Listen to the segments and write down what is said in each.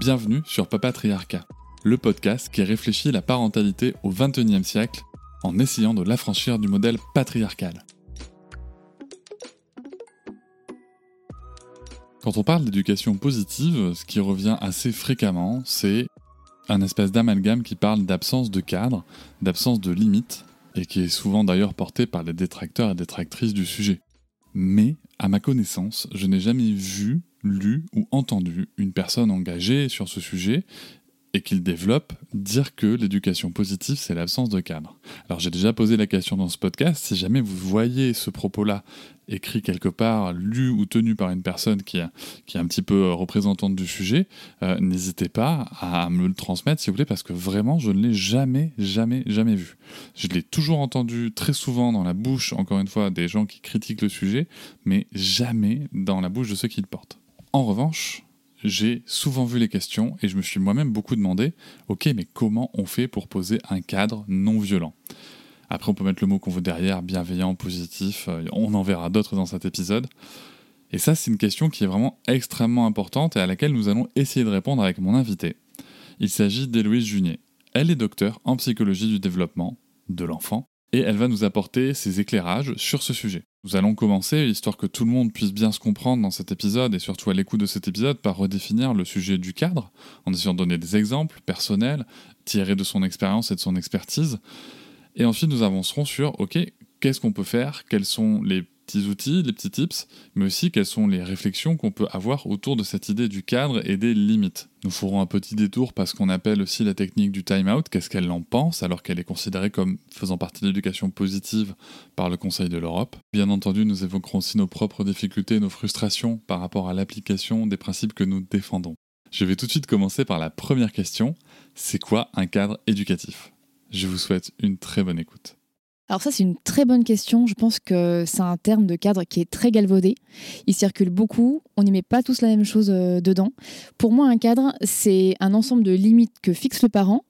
Bienvenue sur Papatriarcat, le podcast qui réfléchit la parentalité au XXIe siècle en essayant de l'affranchir du modèle patriarcal. Quand on parle d'éducation positive, ce qui revient assez fréquemment, c'est un espèce d'amalgame qui parle d'absence de cadre, d'absence de limite, et qui est souvent d'ailleurs porté par les détracteurs et détractrices du sujet. Mais, à ma connaissance, je n'ai jamais vu, lu ou entendu une personne engagée sur ce sujet et qu'il développe dire que l'éducation positive, c'est l'absence de cadre. Alors j'ai déjà posé la question dans ce podcast, si jamais vous voyez ce propos-là écrit quelque part, lu ou tenu par une personne qui, qui est un petit peu représentante du sujet, euh, n'hésitez pas à me le transmettre, s'il vous plaît, parce que vraiment, je ne l'ai jamais, jamais, jamais vu. Je l'ai toujours entendu très souvent dans la bouche, encore une fois, des gens qui critiquent le sujet, mais jamais dans la bouche de ceux qui le portent. En revanche, j'ai souvent vu les questions et je me suis moi-même beaucoup demandé, ok, mais comment on fait pour poser un cadre non violent? Après, on peut mettre le mot qu'on veut derrière, bienveillant, positif, euh, on en verra d'autres dans cet épisode. Et ça, c'est une question qui est vraiment extrêmement importante et à laquelle nous allons essayer de répondre avec mon invité. Il s'agit d'Héloïse Junier. Elle est docteur en psychologie du développement de l'enfant et elle va nous apporter ses éclairages sur ce sujet. Nous allons commencer, histoire que tout le monde puisse bien se comprendre dans cet épisode et surtout à l'écoute de cet épisode, par redéfinir le sujet du cadre, en essayant de donner des exemples personnels, tirés de son expérience et de son expertise. Et ensuite, nous avancerons sur, ok, qu'est-ce qu'on peut faire, quels sont les petits outils, les petits tips, mais aussi quelles sont les réflexions qu'on peut avoir autour de cette idée du cadre et des limites. Nous ferons un petit détour parce qu'on appelle aussi la technique du time-out, qu'est-ce qu'elle en pense alors qu'elle est considérée comme faisant partie de l'éducation positive par le Conseil de l'Europe. Bien entendu, nous évoquerons aussi nos propres difficultés, nos frustrations par rapport à l'application des principes que nous défendons. Je vais tout de suite commencer par la première question, c'est quoi un cadre éducatif? Je vous souhaite une très bonne écoute. Alors ça, c'est une très bonne question. Je pense que c'est un terme de cadre qui est très galvaudé. Il circule beaucoup. On n'y met pas tous la même chose euh, dedans. Pour moi, un cadre, c'est un ensemble de limites que fixe le parent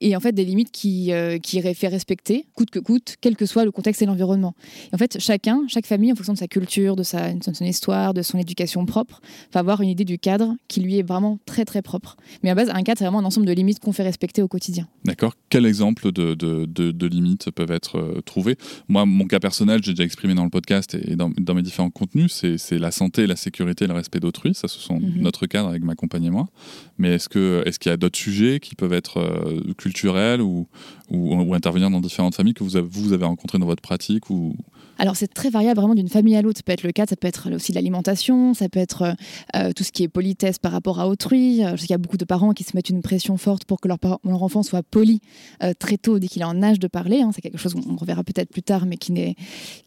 et en fait des limites qui, euh, qui fait respecter, coûte que coûte, quel que soit le contexte et l'environnement. en fait, chacun, chaque famille, en fonction de sa culture, de, sa, de son histoire, de son éducation propre, va avoir une idée du cadre qui lui est vraiment très très propre. Mais à base, un cadre, c'est vraiment un ensemble de limites qu'on fait respecter au quotidien. D'accord. Quel exemple de, de, de, limites peuvent être euh, trouvées? Moi, mon cas personnel, j'ai déjà exprimé dans le podcast et dans, dans mes différents contenus, c'est la santé, la sécurité et le respect d'autrui. Ça, ce sont mhm. notre cadre avec ma compagne et moi. Mais est-ce qu'il est qu'il y a d'autres sujets qui peuvent être euh, culturel ou, ou, intervenir dans différentes familles que vous avez, vous avez rencontrées dans votre pratique ou, alors c'est très variable vraiment d'une famille à l'autre. Ça peut être le cas, ça peut être aussi l'alimentation, ça peut être euh, euh, tout ce qui est politesse par rapport à autrui. Euh, je sais qu'il y a beaucoup de parents qui se mettent une pression forte pour que leur, enfant soit poli très tôt dès qu'il est en âge de parler. Hein. C'est quelque chose qu'on reverra peut-être plus tard, mais qui, est,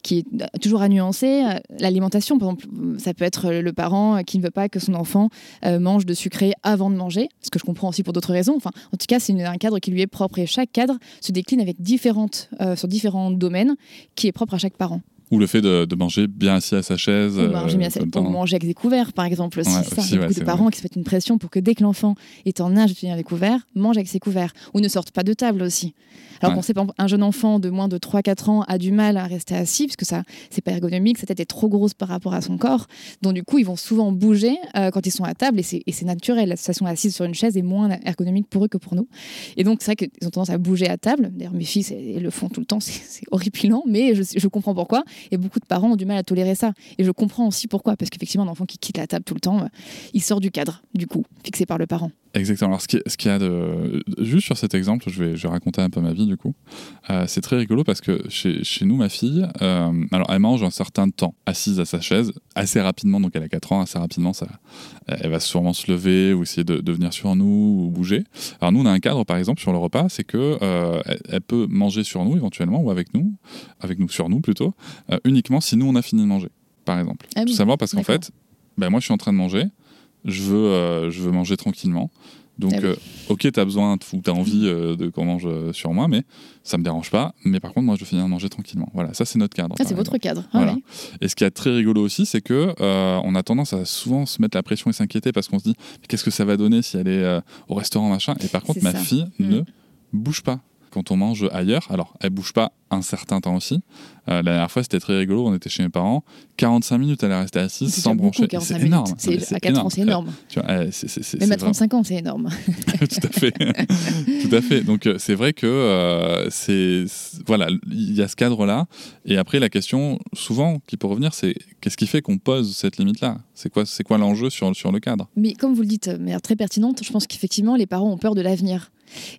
qui est toujours à nuancer. L'alimentation, par exemple, ça peut être le parent qui ne veut pas que son enfant mange de sucré avant de manger, ce que je comprends aussi pour d'autres raisons. Enfin, en tout cas, c'est un cadre qui lui est propre et chaque cadre se décline avec différentes, sur différents domaines qui est propre à chaque parent. Ou le fait de, manger bien assis à sa chaise. Ou manger, bien assis, pour manger avec des couverts, par exemple. Aussi, ça. Il y a beaucoup de parents qui se mettent une pression pour que dès que l'enfant est en âge de tenir les couverts, mange avec ses couverts. Ou ne sorte pas de table aussi. Alors qu'on sait, un jeune enfant de moins de 3-4 ans a du mal à rester assis, parce que ça, c'est pas ergonomique, sa tête est trop grosse par rapport à son corps. Donc, du coup, ils vont souvent bouger euh, quand ils sont à table, et c'est naturel. La situation assise sur une chaise est moins ergonomique pour eux que pour nous. Et donc, c'est vrai qu'ils ont tendance à bouger à table. D'ailleurs, mes filles le font tout le temps, c'est horripilant, mais je, je comprends pourquoi. Et beaucoup de parents ont du mal à tolérer ça. Et je comprends aussi pourquoi, parce qu'effectivement, un enfant qui quitte la table tout le temps, euh, il sort du cadre, du coup, fixé par le parent. Exactement. Alors, ce qu'il y a de. Juste sur cet exemple, je vais, je vais raconter un peu ma vie, du coup. Euh, c'est très rigolo parce que chez, chez nous, ma fille, euh, alors elle mange un certain temps assise à sa chaise, assez rapidement, donc elle a 4 ans, assez rapidement, ça, elle va sûrement se lever ou essayer de, de venir sur nous ou bouger. Alors, nous, on a un cadre, par exemple, sur le repas, c'est que euh, elle, peut manger sur nous éventuellement ou avec nous, avec nous, sur nous plutôt, uniquement si nous, on a fini de manger, par exemple. Ah Tout simplement parce qu'en fait, ben moi je suis en train de manger, je veux, euh, je veux manger tranquillement. Donc, ah euh, ok, tu as besoin ou tu as envie euh, de qu'on mange sur moi, mais ça me dérange pas. Mais par contre, moi, je veux finir de manger tranquillement. Voilà, ça, c'est notre cadre. Ah, c'est votre cadre. Ah voilà. Et ce qui est très rigolo aussi, c'est que on a tendance à souvent se mettre la pression et s'inquiéter parce qu'on se dit qu'est-ce que ça va donner si elle est au restaurant, machin? Et par contre, ma fille mm. ne bouge pas quand on mange ailleurs. Alors, elle bouge pas un certain temps aussi. Euh, la dernière fois, c'était très rigolo. On était chez mes parents. 45 minutes, elle est restée assise sans broncher. C'est énorme. à 4 ans, c'est énorme. Tu vois, Même à 35 ans, c'est énorme. Tout à fait. Tout à fait. Donc, euh, c'est vrai que euh, c'est. Voilà, il y a ce cadre-là. Et après, la question, souvent, qui peut revenir, c'est qu'est-ce qui fait qu'on pose cette limite-là? C'est quoi, quoi l'enjeu sur, sur le cadre? Mais comme vous le dites, mais très pertinente, je pense qu'effectivement, les parents ont peur de l'avenir.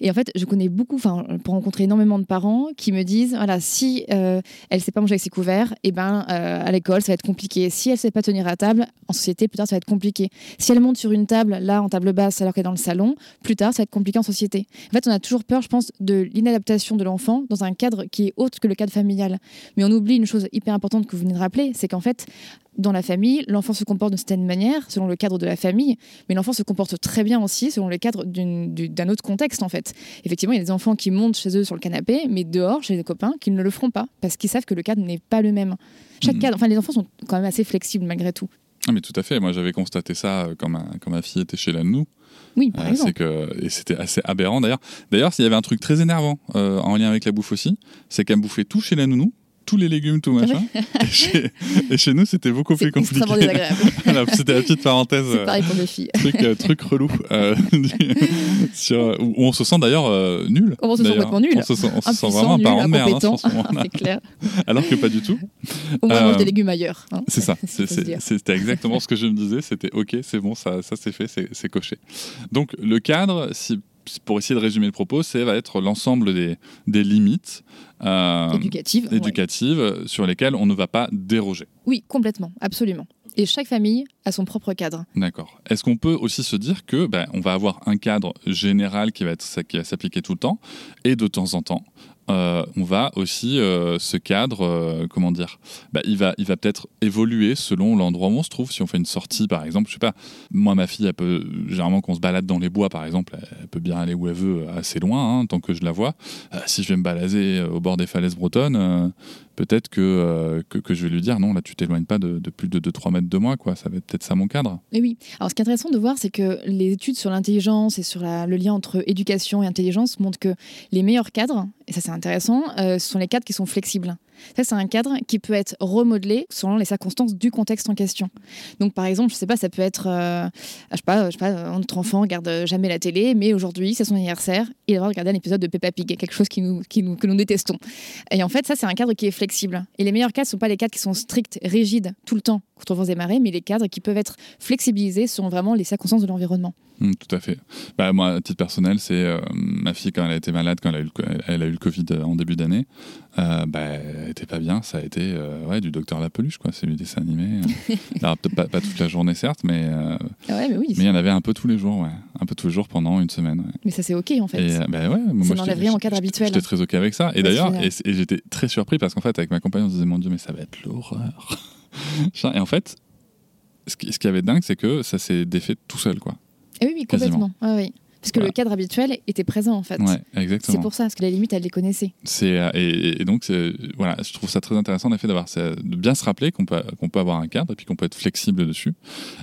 Et en fait, je connais beaucoup, enfin, pour rencontrer énormément de parents qui me disent, voilà, si euh, elle sait pas manger avec ses couverts, et eh ben euh, à l'école ça va être compliqué. Si elle sait pas tenir à table, en société plus tard ça va être compliqué. Si elle monte sur une table, là en table basse, alors qu'elle est dans le salon, plus tard ça va être compliqué en société. En fait, on a toujours peur, je pense, de l'inadaptation de l'enfant dans un cadre qui est autre que le cadre familial. Mais on oublie une chose hyper importante que vous venez de rappeler, c'est qu'en fait, dans la famille, l'enfant se comporte d'une certaine manière, selon le cadre de la famille, mais l'enfant se comporte très bien aussi selon le cadre d'un autre contexte, en fait. Effectivement, il y a des enfants qui montent chez eux sur le canapé, mais dehors, chez des copains, qui ne le feront pas, parce qu'ils savent que le cadre n'est pas le même. Chaque mhm. cadre, enfin, les enfants sont quand même assez flexibles malgré tout. Ah, mais tout à fait. Moi, j'avais constaté ça euh, quand ma, quand ma fille était chez la nous. Oui, par euh, exemple. Que, et c'était assez aberrant d'ailleurs. D'ailleurs, s'il y avait un truc très énervant euh, en lien avec la bouffe aussi, c'est qu'elle bouffait tout chez la nounou tous les légumes, tout machin. et, chez, nous, c'était beaucoup plus compliqué. c'était la petite parenthèse. C'est pareil pour mes filles. Truc, euh, truc relou. Euh, sur, où on se sent d'ailleurs euh, nul. On se sent complètement nul. On se sent, on se sent vraiment un parent de merde. Hein, clair. Alors que pas du tout. Au moins, on mange des légumes ailleurs. Hein. C'est ça. C'était exactement ce que je me disais. C'était OK, c'est bon, ça, ça c'est fait, c'est coché. Donc, le cadre, si pour essayer de résumer le propos, c'est va être l'ensemble des, des limites euh, éducatives, éducatives sur lesquelles on ne va pas déroger. Oui, complètement, absolument. Et chaque famille a son propre cadre. D'accord. Est-ce qu'on peut aussi se dire que ben, on va avoir un cadre général qui va, être, qui va s'appliquer tout le temps, et de temps en temps, euh, on va aussi euh, ce cadre, euh, comment dire, bah, il va, il va peut-être évoluer selon l'endroit où on se trouve. Si on fait une sortie, par exemple, je sais pas, moi ma fille, généralement qu'on se balade dans les bois, par exemple, elle peut bien aller où elle veut, assez loin, hein, tant que je la vois. si je vais me balader au bord des falaises bretonnes, peut-être que, que, je vais lui dire non, là tu t'éloignes pas de, plus de 2-3 mètres de moi, quoi. Ça va être peut-être ça mon cadre. Et oui. Alors ce qui est intéressant de voir, c'est que les études sur l'intelligence et sur le lien entre éducation et intelligence montrent que les meilleurs cadres, et ça c'est intéressant, euh, ce sont les cadres qui sont flexibles. Ça, c'est un cadre qui peut être remodelé selon les circonstances du contexte en question. Donc, par exemple, je sais pas, ça peut être, euh, je sais pas, sais pas, notre enfant regarde jamais la télé, mais aujourd'hui, c'est son anniversaire, il va regarder un épisode de Peppa Pig, quelque chose qui nous, qui nous, que nous détestons. Et en fait, ça, c'est un cadre qui est flexible. Et les meilleurs cadres ne sont pas les cadres qui sont stricts, rigides, tout le temps, contre vents et marées, mais les cadres qui peuvent être flexibilisés selon vraiment les circonstances de l'environnement. Mmh, tout à fait. Bah, moi, à titre personnel, c'est euh, ma fille, quand elle a été malade, quand elle a eu le, elle a eu le Covid en début d'année, euh, bah, elle était pas bien. Ça a été euh, ouais, du docteur La Peluche, quoi. C'est du dessin animé. Alors, peut-être pas, pas, toute la journée, certes, mais, euh, ah mais, oui, mais il y en avait un peu tous les jours, ouais. Un peu tous les jours pendant une semaine. Mais ça, c'est OK, en fait. Et, bah, ouais, moi, ça n'enlève rien en cadre habituel. J'étais très OK avec ça. Et d'ailleurs, et, j'étais très surpris parce qu'en fait, avec ma compagne, on se disait, mon Dieu, mais ça va être l'horreur. et en fait, ce qui, ce qui avait dingue, c'est que ça s'est défait tout seul, quoi. Et oui, oui, complètement. oui. Parce que le cadre habituel était présent en fait. Ouais. C'est pour ça, parce que la limite, elle les connaissait. C'est, euh, et, donc, voilà, je trouve ça très intéressant en effet d'avoir, de bien se rappeler qu'on peut, qu'on peut avoir un cadre et puis qu'on peut être flexible dessus.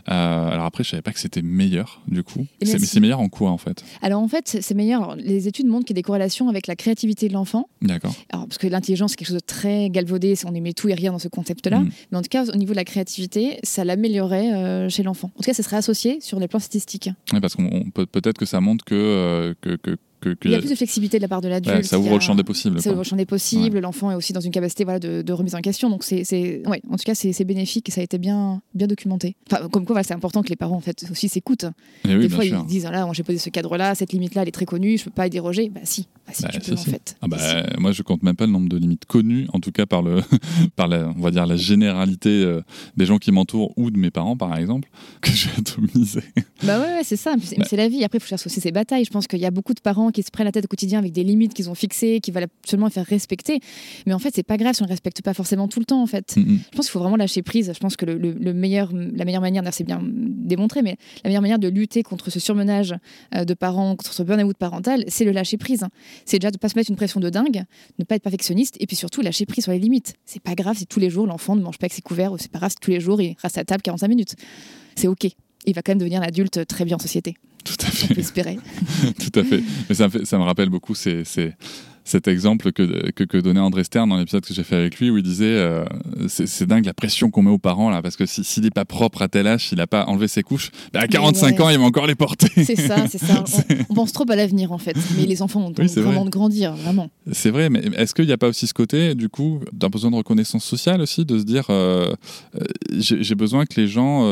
Euh, alors après, je savais pas que c'était meilleur du coup. mais c'est meilleur en quoi en fait? Alors en fait, c'est meilleur. les études montrent qu'il y a des corrélations avec la créativité de l'enfant. D'accord. Alors parce que l'intelligence, c'est quelque chose de très galvaudé, on aimait tout et rien dans ce concept-là. Mm. Mais en tout cas, au niveau de la créativité, ça l'améliorait euh, chez l'enfant. En tout cas, ça serait associé sur les plans statistiques. Oui, parce qu'on peut peut-être que ça montre que que, que, il y a plus de flexibilité de la part de l'adulte. ça ouvre le champ des possibles. Ça ouvre le champ des possibles. L'enfant est aussi dans une capacité voilà, de, remise en question. Donc, c'est, ouais, en tout cas, c'est, bénéfique et ça a été bien, bien documenté. Enfin, comme quoi, c'est important que les parents en fait, aussi s'écoutent. Eh des fois, ils disent là, j'ai posé ce cadre-là, cette limite-là, elle est très connue, je peux pas y déroger. Bah, si, bah, si bah, tu peux, en fait. Ah, bah, moi, je compte même pas le nombre de limites connues, en tout cas par, le, par la, on va dire, la généralité euh, des gens qui m'entourent ou de mes parents, par exemple, que j'ai atomisé. Bah ouais, c'est ça. C'est la vie. Après, il faut chercher aussi ses batailles. Je pense qu'il y a beaucoup de parents qui se prennent la tête au quotidien avec des limites qu'ils ont fixées, qui veulent absolument faire respecter. Mais en fait, c'est pas grave si on ne respecte pas forcément tout le temps. En fait, je pense qu'il faut vraiment lâcher prise. Je pense que le, meilleur, la meilleure manière, c'est bien démontré, mais la meilleure manière de lutter contre ce surmenage euh, de parents, contre ce burn-out parental, c'est le lâcher prise. C'est déjà de pas se mettre une pression de dingue, ne pas être perfectionniste, et puis surtout lâcher prise sur les limites. C'est pas grave si tous les jours l'enfant ne mange pas avec ses couverts, ou c'est pas grave si tous les jours il reste à table 45 minutes. C'est ok. Il va quand même devenir un adulte très bien en société. Tout à fait. On peut espérer. Tout à fait. Mais ça me, ça me rappelle beaucoup ces, cet exemple que, que, que, donnait André Stern dans l'épisode que j'ai fait avec lui où il disait euh, c'est dingue la pression qu'on met aux parents là parce que s'il n'est pas propre à tel âge, s'il n'a pas enlevé ses couches, bah, à 45 ans il va encore les porter. C'est ça, c'est ça. On, pense trop à l'avenir en fait, mais les enfants ont vraiment de grandir, vraiment. C'est vrai, mais est-ce qu'il n'y a pas aussi ce côté du coup d'un besoin de reconnaissance sociale aussi, de se dire euh, euh, j'ai besoin que les gens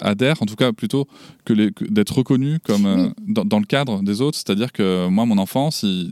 adhèrent, en tout cas plutôt que, d'être reconnus comme dans, dans, le cadre des autres, c'est-à-dire que moi mon enfant, si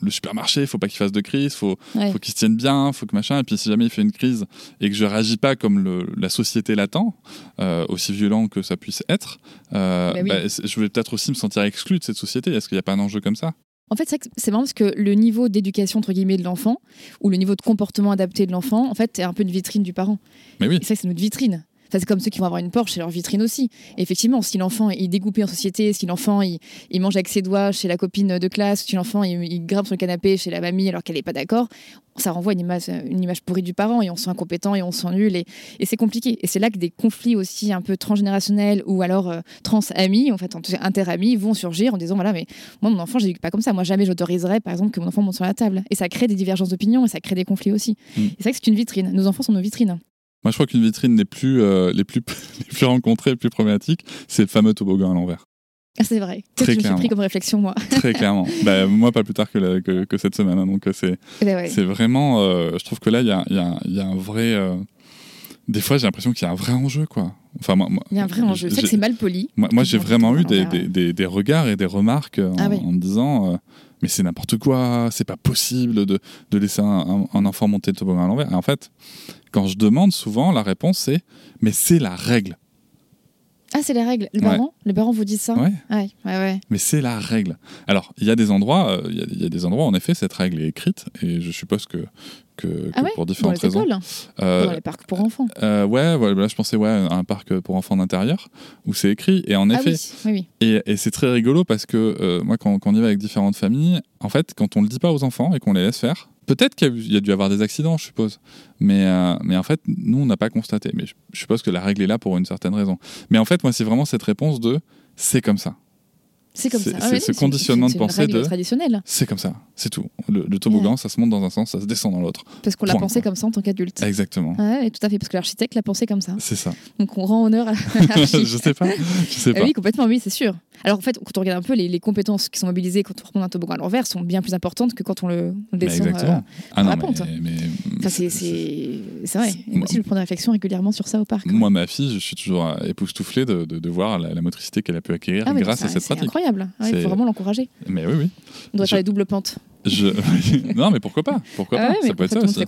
le supermarché, il faut pas qu'il fasse de crise, faut, faut qu'il se tienne bien, faut que machin. Et puis si jamais il fait une crise et que je réagis pas comme le, la société l'attend, euh, aussi violent que ça puisse être, euh, bah, je vais peut-être aussi me sentir exclu de cette société. Est-ce qu'il n'y a pas un enjeu comme ça? En fait, c'est marrant parce que le niveau d'éducation entre guillemets de l'enfant ou le niveau de comportement adapté de l'enfant, en fait, est un peu une vitrine du parent. Mais oui. Et ça, c'est notre vitrine c'est comme ceux qui vont avoir une Porsche, c'est leur vitrine aussi. effectivement, si l'enfant est dégoupé en société, si l'enfant il, mange avec ses doigts chez la copine de classe, si l'enfant il, grimpe sur le canapé chez la mamie alors qu'elle n'est pas d'accord, ça renvoie une image, une image pourrie du parent et on se sent incompétent et on se sent nul et, c'est compliqué. Et c'est là que des conflits aussi un peu transgénérationnels ou alors euh, trans-amis, en fait, inter-amis, vont surgir en disant voilà, mais moi, mon enfant, je n'éduque pas comme ça. Moi, jamais j'autoriserais, par exemple, que mon enfant monte sur la table. Et ça crée des divergences d'opinion et ça crée des conflits aussi. Mm. Et c'est vrai que c'est une vitrine. Nos enfants sont nos vitrines. Moi, je crois qu'une vitrine des plus, euh, les, plus, les plus rencontrées, les plus problématiques, c'est le fameux toboggan à l'envers. Ah, c'est vrai. Très que je me suis pris comme réflexion, moi. Très clairement. Bah, moi, pas plus tard que, que, que, cette semaine. Hein, donc, euh, c'est eh ben c'est vraiment. Euh, je trouve que là, il y a, y, a, y a, un vrai. des fois, j'ai l'impression qu'il y a un vrai enjeu, quoi. Enfin, moi, il y a un vrai enjeu. C'est que c'est mal poli. Moi, moi j'ai vraiment eu des, des, des, regards et des remarques en, ah en me disant mais c'est n'importe quoi, c'est pas possible de, de laisser un, un, enfant monter le toboggan à l'envers. Et en fait, quand je demande souvent, la réponse c'est mais c'est la règle. Ah, c'est les règles. Les, parents, les parents vous disent ça? Ouais. Ouais, ouais, Mais c'est la règle. Alors, il y a des endroits, euh, il y, a des endroits, en effet, cette règle est écrite, et je suppose que, que, ah pour différentes dans les raisons. Euh, dans les parcs pour enfants. Euh, ouais, ouais là, je pensais ouais, à un parc pour enfants d'intérieur, où c'est écrit. Et en ah effet, oui. Oui, et, et c'est très rigolo parce que euh, moi, quand, quand, on y va avec différentes familles, en fait, quand on le dit pas aux enfants et qu'on les laisse faire, Peut-être qu'il y a dû avoir des accidents, je suppose. Mais, euh, mais en fait, nous, on n'a pas constaté. Mais je, suppose que la règle est là pour une certaine raison. Mais en fait, moi, c'est vraiment cette réponse de c'est comme ça. C'est comme ça. c'est ah ce conditionnement de pensée de. traditionnel. C'est comme ça, c'est tout. Le, toboggan, ça se monte dans un sens, ça se descend dans l'autre. Parce qu'on l'a pensé comme ça en tant qu'adulte. Exactement. Ouais, tout à fait, parce que l'architecte l'a pensé comme ça. C'est ça. Donc on rend honneur à Je sais pas. Je sais pas. oui, complètement, oui, c'est sûr. Alors en fait, quand on regarde un peu les, compétences qui sont mobilisées quand on remonte un toboggan à l'envers sont bien plus importantes que quand on le, descend euh, ah la pente. Mais, c'est vrai. moi aussi, je prends des réflexions régulièrement sur ça au parc. Moi, ma fille, je suis toujours époustouflé de, de, voir la, motricité qu'elle a pu acquérir ah grâce à cette pratique. C'est incroyable. Il faut vraiment l'encourager. Mais oui, oui. On doit faire les doubles pentes. non, mais pourquoi pas? Pourquoi ah pas? Ça peut être ça aussi.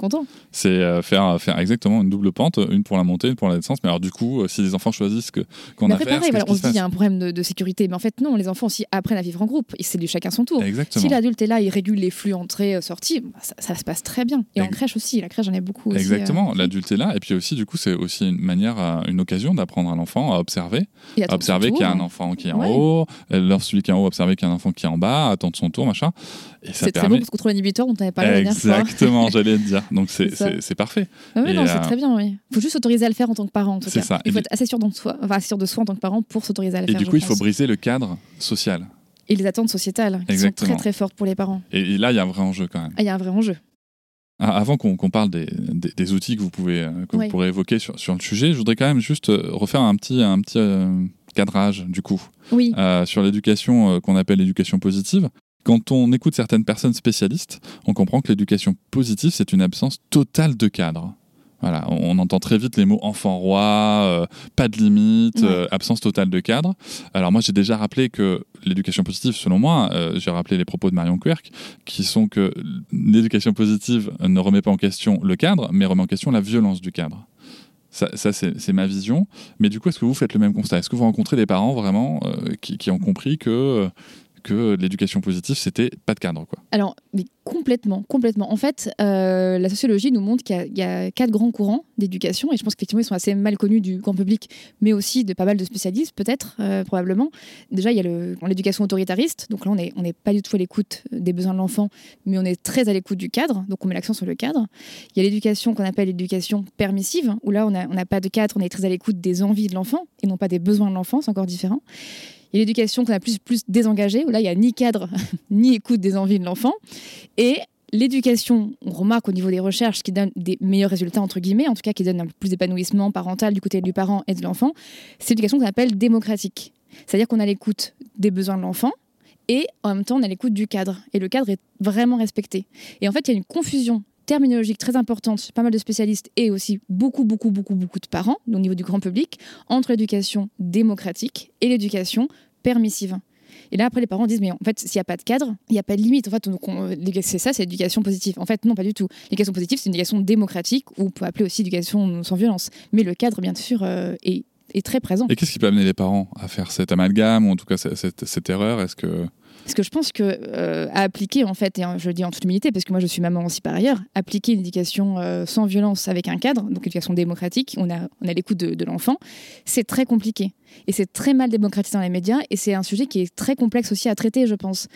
C'est euh, faire, faire exactement une double pente, une pour la montée, une pour la descente. Mais alors, du coup, euh, si les enfants choisissent que, qu'on a fait. Pareil, on se dit qu'il y a un problème de, sécurité. Mais en fait, non, les enfants aussi apprennent à vivre en groupe. C'est du chacun son tour. Exactement. Si l'adulte est là, il régule les flux entrées-sorties, bah, ça, se passe très bien. Et en crèche aussi. La crèche, j'en ai beaucoup aussi. Exactement. Euh, L'adulte est là. Et puis aussi, du coup, c'est aussi une manière, une occasion d'apprendre à l'enfant à observer. À observer qu'il y a un enfant qui est en haut. Lorsque celui qui est en haut, observer qu'il y a un enfant qui est en bas, attendre son tour, machin. C'est très bon parce contrôle inhibiteur, on t'avait parlé la Exactement, j'allais te dire. Donc c'est parfait. Ah oui, non, c'est euh, très bien, oui. Il faut juste s'autoriser à le faire en tant que parent, en tout cas. Ça. Il faut être assez sûr, de soi, enfin, sûr de soi en tant que parent pour s'autoriser à le et faire. Et du coup, il faut briser le cadre social. Et les attentes sociétales, qui sont très très fortes pour les parents. Et, là, il y a un vrai enjeu quand même. Ah, il y a un vrai enjeu. Ah, avant qu'on parle des, des, outils que vous pouvez euh, que vous pourrez évoquer sur, sur, le sujet, je voudrais quand même juste euh, refaire un petit, un petit cadrage du coup oui. sur l'éducation qu'on appelle l'éducation positive. Quand on écoute certaines personnes spécialistes, on comprend que l'éducation positive, c'est une absence totale de cadre. Voilà, on entend très vite les mots enfant roi, euh, pas de limite, euh, absence totale de cadre. Alors moi j'ai déjà rappelé que l'éducation positive, selon moi, euh, j'ai rappelé les propos de Marion Querc, qui sont que l'éducation positive ne remet pas en question le cadre, mais remet en question la violence du cadre. Ça, c'est ma vision. Mais du coup, est-ce que vous faites le même constat? Est-ce que vous rencontrez des parents vraiment qui, qui, ont compris que que l'éducation positive, c'était pas de cadre. Quoi. Alors, mais complètement, complètement. En fait, euh, la sociologie nous montre qu'il y, a quatre grands courants d'éducation, et je pense qu'effectivement, ils sont assez mal connus du grand public, mais aussi de pas mal de spécialistes, peut-être, euh, probablement. Déjà, il y a l'éducation autoritariste, donc là, on n'est pas du tout à l'écoute des besoins de l'enfant, mais on est très à l'écoute du cadre, donc on met l'accent sur le cadre. Il y a l'éducation qu'on appelle l'éducation permissive, où là, on n'a pas de cadre, on est très à l'écoute des envies de l'enfant, et non pas des besoins de l'enfant, c'est encore différent. Il y a l'éducation qu'on a plus, plus désengagée, où là, il n'y a ni cadre, ni écoute des envies de l'enfant. Et l'éducation, on remarque au niveau des recherches, qui donne des meilleurs résultats, entre guillemets, en tout cas qui donne un peu plus d'épanouissement parental du côté du parent et de l'enfant, c'est l'éducation qu'on appelle démocratique. C'est-à-dire qu'on a l'écoute des besoins de l'enfant, et en même temps, on a l'écoute du cadre. Et le cadre est vraiment respecté. Et en fait, il y a une confusion terminologique très importante pas mal de spécialistes et aussi beaucoup, beaucoup, beaucoup, beaucoup de parents au niveau du grand public entre l'éducation démocratique et l'éducation permissive. Et là, après, les parents disent, mais en fait, s'il n'y a pas de cadre, il n'y a pas de limite. En fait, c'est ça, c'est l'éducation positive. En fait, non, pas du tout. L'éducation positive, c'est une éducation démocratique, ou on peut appeler aussi éducation sans violence. Mais le cadre, bien sûr, euh, est, très présent. Et qu'est-ce qui peut amener les parents à faire cet amalgame, ou en tout cas cette, cette erreur? Est-ce que parce que je pense que euh, appliquer, en fait, et je le dis en toute humilité, parce que moi je suis maman aussi par ailleurs, appliquer une éducation euh, sans violence avec un cadre, donc une éducation démocratique, on a, on a l'écoute de l'enfant, c'est très compliqué. Et c'est très mal démocratisé dans les médias et c'est un sujet qui est très complexe aussi à traiter, je pense.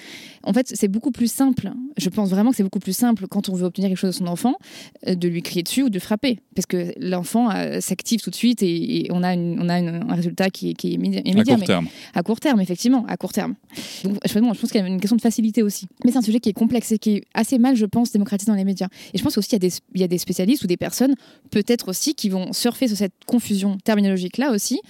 En fait, c'est beaucoup plus simple. Je pense vraiment que c'est beaucoup plus simple quand on veut obtenir quelque chose de son enfant euh, de lui crier dessus ou de frapper. Parce que l'enfant euh, s'active tout de suite et, on a, on a un résultat qui, est immédiat. À court terme. À court terme, effectivement, à court terme. Donc, je, pense qu'il y a une question de facilité aussi. Mais c'est un sujet qui est complexe et qui est assez mal, je pense, démocratisé dans les médias. Et je pense aussi qu'il y, y, a des spécialistes ou des personnes, peut-être aussi, qui vont surfer sur cette confusion terminologique-là aussi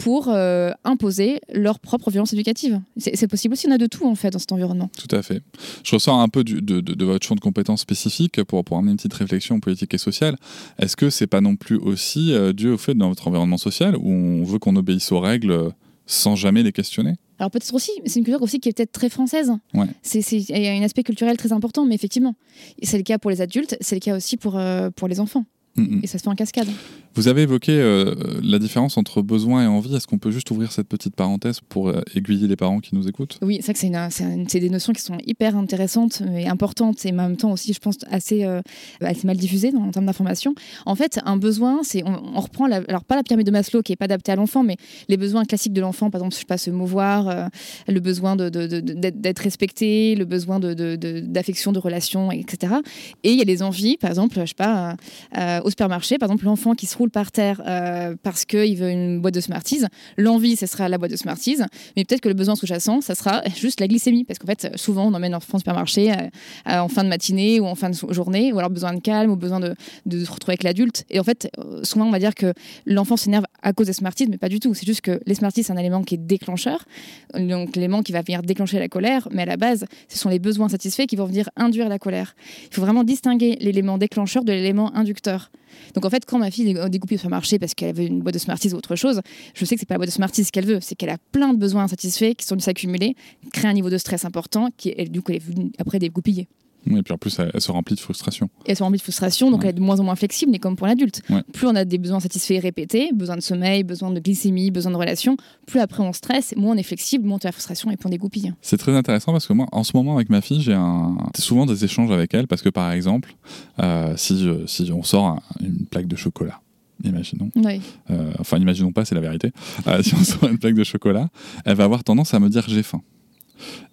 pour euh, imposer leur propre violence éducative. C'est possible aussi, on a de tout en fait dans cet environnement. Tout à fait. Je ressors un peu de, de, votre champ de compétences spécifique pour, pour amener une petite réflexion politique et sociale. Est-ce que c'est pas non plus aussi euh, dû au fait dans votre environnement social où on veut qu'on obéisse aux règles sans jamais les questionner? Alors peut-être aussi, c'est une culture aussi qui est peut-être très française. Ouais. Il y a un aspect culturel très important, mais effectivement, c'est le cas pour les adultes, c'est le cas aussi pour, euh, pour les enfants. Mm, mm. Et ça se fait en cascade. Vous avez évoqué euh, la différence entre besoin et envie. Est-ce qu'on peut juste ouvrir cette petite parenthèse pour euh, aiguiller les parents qui nous écoutent? Oui, c'est vrai que c'est des notions qui sont hyper intéressantes et importantes et en même temps aussi, je pense, assez, euh, mal diffusées en termes d'information. En fait, un besoin, c'est on, reprend, alors pas la pyramide de Maslow qui est pas adaptée à l'enfant, mais les besoins classiques de l'enfant, par exemple, je sais pas, se mouvoir, le besoin d'être respecté, le besoin d'affection, de, relation, etc. Et il y a les envies, par exemple, je sais pas, au supermarché, par exemple, l'enfant qui se roule par terre euh, parce qu'il veut une boîte de Smarties, l'envie, ce sera la boîte de Smarties, mais peut-être que le besoin sous-jacent, ça sera juste la glycémie, parce qu'en fait, souvent, on emmène l'enfant au supermarché euh, en fin de matinée ou en fin de journée, ou alors besoin de calme, ou besoin de, de se retrouver avec l'adulte. Et en fait, euh, souvent, on va dire que l'enfant s'énerve à cause des Smarties, mais pas du tout. C'est juste que les Smarties, c'est un élément qui est déclencheur, donc l'élément qui va venir déclencher la colère, mais à la base, ce sont les besoins satisfaits qui vont venir induire la colère. Il faut vraiment distinguer l'élément déclencheur de l'élément inducteur. Donc en fait, quand ma fille découpé sur le marché parce qu'elle veut une boîte de Smarties ou autre chose, je sais que c'est pas la boîte de Smarties qu'elle veut, c'est qu'elle a plein de besoins insatisfaits qui sont s'accumuler, créer un niveau de stress important qui est du coup elle est après dégoupiller. Oui, et puis en plus, elle, se remplit de frustration. elle se remplit de frustration, donc elle est de moins en moins flexible, mais comme pour l'adulte. Plus on a des besoins satisfaits répétés, besoin de sommeil, besoin de glycémie, besoin de relation, plus après on stresse, moins on est flexible, moins on a la frustration et plus on dégoupille. C'est très intéressant parce que moi, en ce moment, avec ma fille, j'ai un... souvent des échanges avec elle parce que, par exemple, euh, si, si on sort une plaque de chocolat, imaginons. Euh, enfin, imaginons pas, c'est la vérité. Euh, si on sort une plaque de chocolat, elle va avoir tendance à me dire j'ai faim.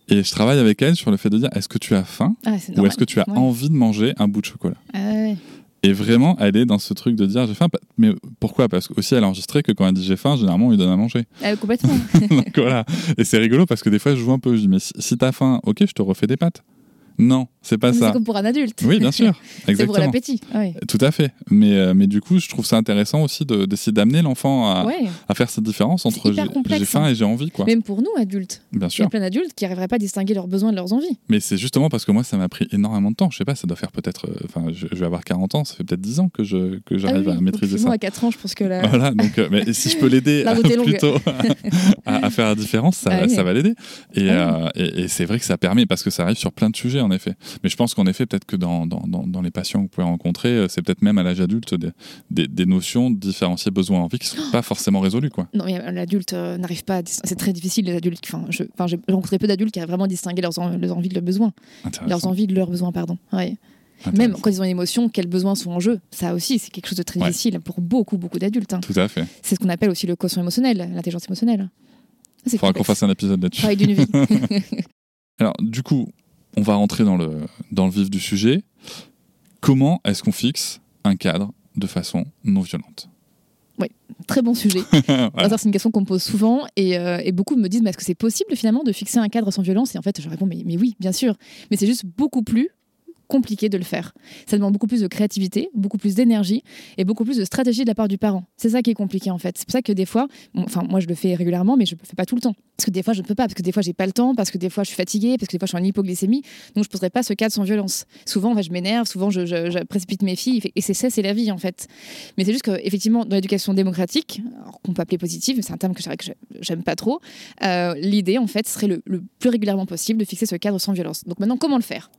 Et je travaille avec elle sur le fait de dire est-ce que tu as faim ah, ou est-ce que tu as envie de manger un bout de chocolat ah, Et vraiment, elle est dans ce truc de dire j'ai faim. Mais pourquoi? Parce qu'aussi, elle a enregistré que quand elle dit j'ai faim, généralement, on lui donne à manger. Ah, complètement. Donc voilà. Et c'est rigolo parce que des fois, je joue un peu. Je dis mais si, si t'as faim, ok, je te refais des pâtes. Non, c'est pas ça. C'est comme pour un adulte. Oui, bien sûr. c'est pour l'appétit. Ah Tout à fait. Mais, euh, mais du coup, je trouve ça intéressant aussi d'essayer d'amener l'enfant à, à, faire cette différence entre j'ai faim hein. et j'ai envie. Quoi. Même pour nous, adultes. Bien sûr. Il y a plein d'adultes qui n'arriveraient pas à distinguer leurs besoins de leurs envies. Mais c'est justement parce que moi, ça m'a pris énormément de temps. Je sais pas, ça doit faire peut-être. Euh, enfin, je, vais avoir 40 ans, ça fait peut-être 10 ans que j'arrive que ah à maîtriser ça. À 4 ans, je pense que là. Voilà, donc euh, mais si je peux l'aider plutôt à, à, faire la différence, ça, ça va l'aider. Et, et, et c'est vrai que ça permet, parce que ça arrive sur plein de sujets, en effet. Mais je pense qu'en effet, peut-être que dans, dans, dans, les patients que vous pouvez rencontrer, euh, c'est peut-être même à l'âge adulte des, des, notions de différencier besoin envie qui ne sont pas forcément résolues. Quoi. Non, mais l'adulte n'arrive pas à... C'est très difficile, les adultes. Enfin, je, enfin, j'ai rencontré peu d'adultes qui arrivent vraiment à distinguer leurs, leurs envies de leurs besoins. Leurs envies de leurs besoins, pardon. Ouais. Même quand ils ont une émotion, quels besoins sont en jeu Ça aussi, c'est quelque chose de très difficile pour beaucoup, beaucoup d'adultes. Hein. Tout à fait. C'est ce qu'on appelle aussi le quotient émotionnel, l'intelligence émotionnelle. Il faudra qu'on fasse un épisode là-dessus. d'une vie. Alors, du coup, on va rentrer dans le, dans le vif du sujet. Comment est-ce qu'on fixe un cadre de façon non violente? Oui, très bon sujet. C'est une question qu'on me pose souvent et, euh, et, beaucoup me disent mais est-ce que c'est possible finalement de fixer un cadre sans violence? Et en fait, je réponds mais, mais oui, bien sûr. Mais c'est juste beaucoup plus compliqué de le faire. Ça demande beaucoup plus de créativité, beaucoup plus d'énergie et beaucoup plus de stratégie de la part du parent. C'est ça qui est compliqué en fait. C'est pour ça que des fois, enfin moi je le fais régulièrement, mais je ne le fais pas tout le temps. Parce que des fois je ne peux pas, parce que des fois j'ai pas le temps, parce que des fois je suis fatiguée, parce que des fois je suis en hypoglycémie. Donc je ne poserai pas ce cadre sans violence. Souvent je m'énerve, souvent je, précipite mes filles et c'est ça, c'est la vie en fait. Mais c'est juste qu'effectivement dans l'éducation démocratique, qu'on peut appeler positive, c'est un terme que j'aime pas trop, euh, l'idée en fait serait le plus régulièrement possible de fixer ce cadre sans violence. Donc maintenant comment le faire?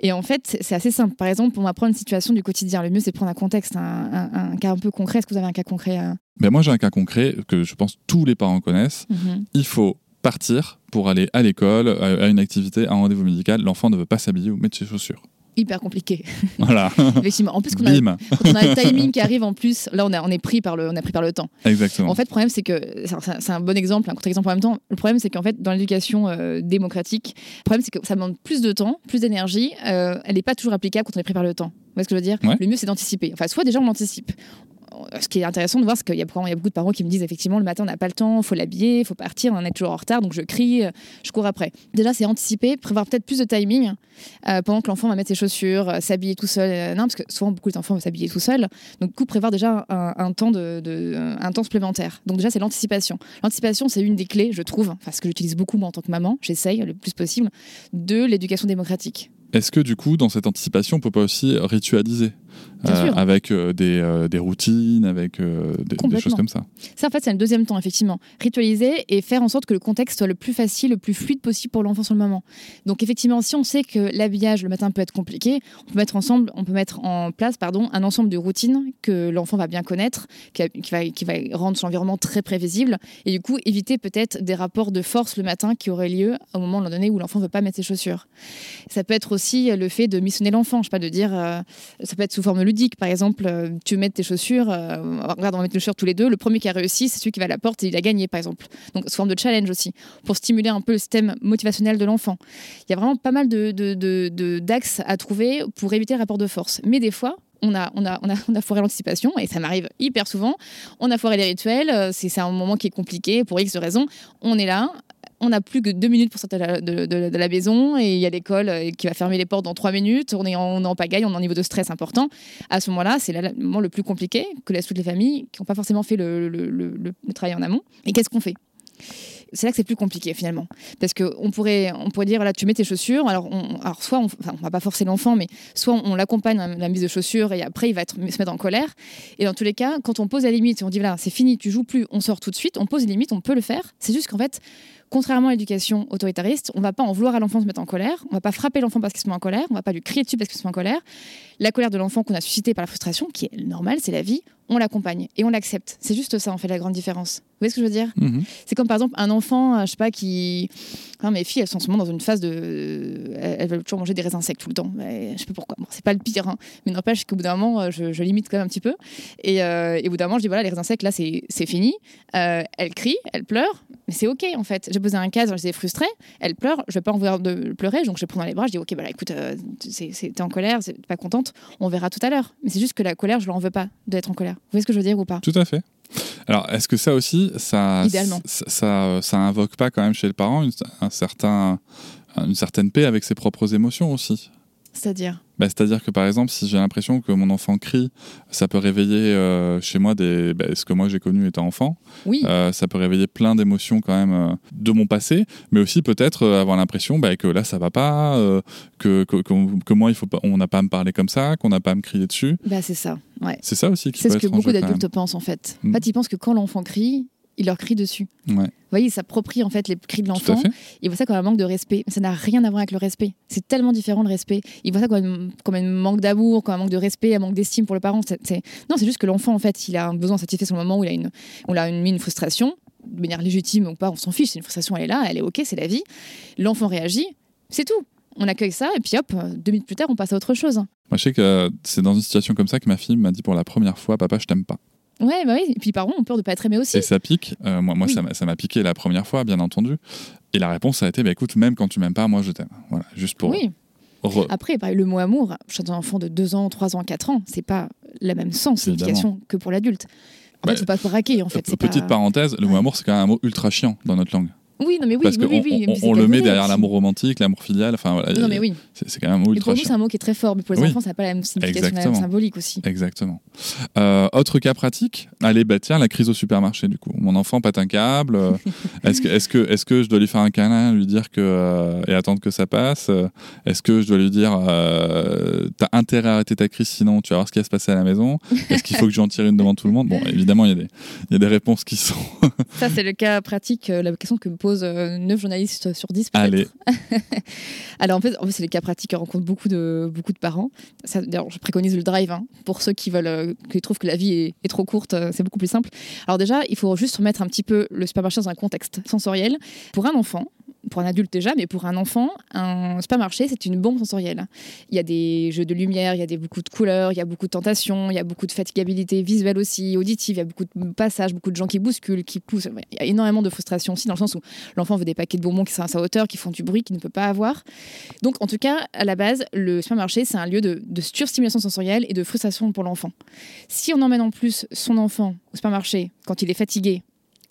Et en fait, c'est assez simple. Par exemple, on va prendre une situation du quotidien. Le mieux, c'est prendre un contexte, un, cas un peu concret. Est-ce que vous avez un cas concret euh ben Moi, j'ai un cas concret que je pense tous les parents connaissent. Mhm. Il faut partir pour aller à l'école, à une activité, à un rendez-vous médical. L'enfant ne veut pas s'habiller ou mettre ses chaussures hyper compliqué. Voilà. Effectivement. En plus, qu'on a, on a le timing qui arrive en plus, là, on, on, est pris par le, on a pris par le temps. Exactement. En fait, le problème, c'est que, c'est un, bon exemple, un contre-exemple en même temps. Le problème, c'est qu'en fait, dans l'éducation euh, démocratique, le problème, c'est que ça demande plus de temps, plus d'énergie. Euh, elle n'est pas toujours applicable quand on est pris par le temps. Vous voyez ce que je veux dire? Le mieux, c'est d'anticiper. Enfin, soit déjà, on l'anticipe ce qui est intéressant de voir, c'est qu'il y, a beaucoup de parents qui me disent effectivement le matin on n'a pas le temps, faut l'habiller, il faut partir, on est toujours en retard, donc je crie, je cours après. Déjà, c'est anticiper, prévoir peut-être plus de timing euh, pendant que l'enfant va mettre ses chaussures, euh, s'habiller tout seul. Euh, non, parce que souvent beaucoup d'enfants vont s'habiller tout seul. Donc, du coup, prévoir déjà un, temps, de, temps supplémentaire. Donc, déjà, c'est l'anticipation. L'anticipation, c'est une des clés, je trouve, enfin, ce que j'utilise beaucoup moi en tant que maman, j'essaye le plus possible, de l'éducation démocratique. Est-ce que du coup, dans cette anticipation, on peut pas aussi ritualiser? Euh, avec euh, des, euh, des, routines, avec des, choses comme ça. Ça, en fait, c'est le deuxième temps, effectivement. Ritualiser et faire en sorte que le contexte soit le plus facile, le plus fluide possible pour l'enfant sur le moment. Donc, effectivement, si on sait que l'habillage le matin peut être compliqué, on peut mettre ensemble, on peut mettre en place, pardon, un ensemble de routines que l'enfant va bien connaître, qui, va, qui va rendre son environnement très prévisible, et du coup éviter peut-être des rapports de force le matin qui auraient lieu au moment donné où l'enfant ne veut pas mettre ses chaussures. Ça peut être aussi le fait de missionner l'enfant, je sais pas, de dire, ça peut être sous forme ludique. Par exemple, euh, tu mets tes chaussures, euh, regarde, on va mettre les chaussures tous les deux. Le premier qui a réussi, c'est celui qui va à la porte et il a gagné, par exemple. Donc, sous forme de challenge aussi, pour stimuler un peu le système motivationnel de l'enfant. Il y a vraiment pas mal de, d'axes à trouver pour éviter le rapport de force. Mais des fois, on a, on, a, on, a, on a foiré l'anticipation et ça m'arrive hyper souvent. On a foiré les rituels, euh, c'est un moment qui est compliqué pour X raisons. On est là, on n'a plus que deux minutes pour sortir de la, maison et il y a l'école euh, qui va fermer les portes dans trois minutes. On est en, pagaille, on est en niveau de stress important. À ce moment-là, c'est le moment le plus compliqué que laissent toutes les familles qui n'ont pas forcément fait le, travail en amont. Et qu'est-ce qu'on fait? C'est là que c'est plus compliqué finalement. Parce qu'on pourrait, on pourrait dire, là, tu mets tes chaussures. Alors, on, soit, on, on va pas forcer l'enfant, mais soit on, l'accompagne à la mise de chaussures et après, il va se mettre en colère. Et dans tous les cas, quand on pose la limite, on dit, voilà, c'est fini, tu joues plus, on sort tout de suite, on pose une limite, on peut le faire. C'est juste qu'en fait, Contrairement à l'éducation autoritariste, on ne va pas en vouloir à l'enfant de se mettre en colère, on ne va pas frapper l'enfant parce qu'il se met en colère, on ne va pas lui crier dessus parce qu'il se met en colère. La colère de l'enfant qu'on a suscitée par la frustration, qui est normale, c'est la vie, on l'accompagne et on l'accepte. C'est juste ça, en fait, la grande différence. Vous voyez ce que je veux dire mhm. C'est comme par exemple un enfant, euh, je sais pas, qui. mes filles, elles sont en ce moment dans une phase de. Elles veulent toujours manger des raisins secs tout le temps. Mais je sais pas pourquoi. Bon, c'est pas le pire, hein. mais n'empêche qu'au bout d'un moment, euh, je, limite quand même un petit peu. Et, euh, et, au bout d'un moment, je dis voilà, les raisins secs, là, c'est fini. elle crie, elle pleure, mais c'est ok en fait. J'ai posé un cadre, j'étais frustrée, elle pleure, je vais pas en vouloir de pleurer, donc je prends dans les bras, je dis ok, bah écoute, t'es en colère, t'es pas contente, on verra tout à l'heure. Mais c'est juste que la colère, je leur en veux pas d'être en colère. Vous voyez ce que je veux dire ou pas? Tout à fait. Alors, est-ce que ça aussi, ça, ça, ça, invoque pas quand même chez le parent une, un certain, une certaine paix avec ses propres émotions aussi? C'est-à-dire bah, C'est-à-dire que par exemple, si j'ai l'impression que mon enfant crie, ça peut réveiller euh, chez moi des, bah, ce que moi j'ai connu étant enfant. Oui. Euh, ça peut réveiller plein d'émotions quand même euh, de mon passé, mais aussi peut-être avoir l'impression bah, que là ça va pas, que, que, que, moi il faut pas, on n'a pas à me parler comme ça, qu'on n'a pas à me crier dessus. Bah, c'est ça. Ouais. C'est ça aussi qui C'est ce que beaucoup d'adultes pensent en fait. En mm. fait, ils pensent que quand l'enfant crie, il leur crie dessus. Ouais. Vous voyez, il s'approprie en fait les cris de l'enfant. Il voit ça comme un manque de respect. Mais ça n'a rien à voir avec le respect. C'est tellement différent le respect. Il voit ça comme, comme un manque d'amour, comme un manque de respect, un manque d'estime pour le parent. Non, c'est juste que l'enfant, en fait, il a un besoin satisfait sur le moment où il a une, on a une, une frustration de manière légitime ou pas, on s'en fiche. C'est une frustration, elle est là, elle est ok, c'est la vie. L'enfant réagit, c'est tout. On accueille ça et puis hop, deux minutes plus tard, on passe à autre chose. Moi, je sais que c'est dans une situation comme ça que ma fille m'a dit pour la première fois, papa, je t'aime pas. Ouais, bah oui. Et puis, parents ont peur de pas être aimés aussi. Et ça pique. Euh, moi, moi ça m'a piqué la première fois, bien entendu. Et la réponse a été, bah, écoute, même quand tu m'aimes pas, moi, je t'aime. Voilà, juste pour. Oui. Après, le mot amour, chez un enfant de 2 ans, 3 ans, 4 ans, c'est pas la même sens, signification que pour l'adulte. En fait, faut pas braquer, en fait. Petite parenthèse, le mot amour, c'est quand même un mot ultra chiant dans notre langue. Oui, non, mais oui, Parce oui, oui, on, le met derrière l'amour romantique, l'amour filial. Enfin, voilà, non, mais oui. C'est quand même un mot ultra. Et pour nous, c'est un mot qui est très fort, mais pour les enfants, ça n'a pas la même signification, la même symbolique aussi. Exactement. Euh, autre cas pratique, allez, bah tiens, la crise au supermarché, du coup. Mon enfant pète un câble. Euh, est-ce que, est-ce que, est-ce que je dois lui faire un câlin, lui dire que euh, et attendre que ça passe? Est-ce que je dois lui dire, t'as intérêt à arrêter ta crise, sinon tu vas voir ce qui va se passer à la maison? Est-ce qu'il faut que j'en tire une devant tout le monde? Bon, évidemment, il y a des, il y a des réponses qui sont. ça, c'est le cas pratique, la question que me pose 9 journalistes sur 10 Allez. Alors en fait, en fait c'est les cas pratiques qui rencontrent beaucoup de, beaucoup de parents. D'ailleurs, je préconise le drive hein, pour ceux qui veulent, euh, qui trouvent que la vie est, est trop courte, euh, c'est beaucoup plus simple. Alors déjà, il faut juste remettre un petit peu le supermarché dans un contexte sensoriel. Pour un enfant, pour un adulte déjà, mais pour un enfant, un supermarché, c'est une bombe sensorielle. Il y a des jeux de lumière, il y a des, beaucoup de couleurs, il y a beaucoup de tentations, il y a beaucoup de fatigabilité visuelle aussi, auditive, il y a beaucoup de passages, beaucoup de gens qui bousculent, qui poussent. Il y a énormément de frustration aussi, dans le sens où l'enfant veut des paquets de bonbons qui sont à sa hauteur, qui font du bruit, qu'il ne peut pas avoir. Donc, en tout cas, à la base, le supermarché, c'est un lieu de, de surstimulation sensorielle et de frustration pour l'enfant. Si on emmène en plus son enfant au supermarché quand il est fatigué,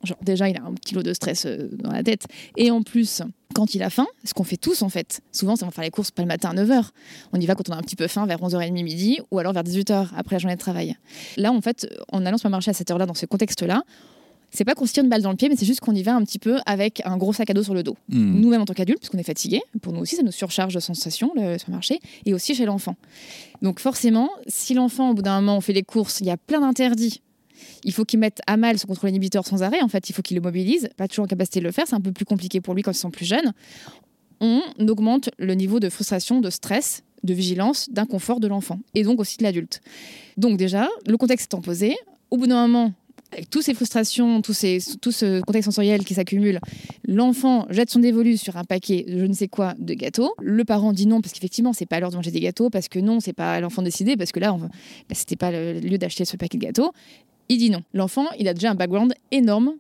Genre, déjà, il a un kilo de stress euh, dans la tête. Et en plus, quand il a faim, ce qu'on fait tous en fait, souvent, c'est on va faire les courses pas le matin à 9h. On y va quand on a un petit peu faim, vers 11h30 midi, ou alors vers 18h après la journée de travail. Là, en fait, en allant sur le marché à cette heure-là, dans ce contexte-là, c'est pas qu'on se tire une balle dans le pied, mais c'est juste qu'on y va un petit peu avec un gros sac à dos sur le dos. Hmm. Nous-mêmes en tant qu'adultes, parce qu'on est fatigué, pour nous aussi, ça nous surcharge de sensations, le supermarché, et aussi chez l'enfant. Donc forcément, si l'enfant, au bout d'un moment, on fait les courses, il y a plein d'interdits il faut qu'il mette à mal son contrôle inhibiteur sans arrêt. En fait, il faut qu'il le mobilise. Pas toujours en capacité de le faire. C'est un peu plus compliqué pour lui quand ils sont plus jeunes. On augmente le niveau de frustration, de stress, de vigilance, d'inconfort de l'enfant et donc aussi de l'adulte. Donc déjà, le contexte étant posé, au bout d'un moment, avec toutes ces frustrations, tout, ces, tout ce contexte sensoriel qui s'accumule, l'enfant jette son dévolu sur un paquet, je ne sais quoi, de gâteaux. Le parent dit non parce qu'effectivement, c'est pas l'heure de manger des gâteaux, parce que non, c'est pas l'enfant décidé, parce que là, bah, c'était pas le lieu d'acheter ce paquet de gâteaux. Il dit non. L'enfant, il a déjà un background énorme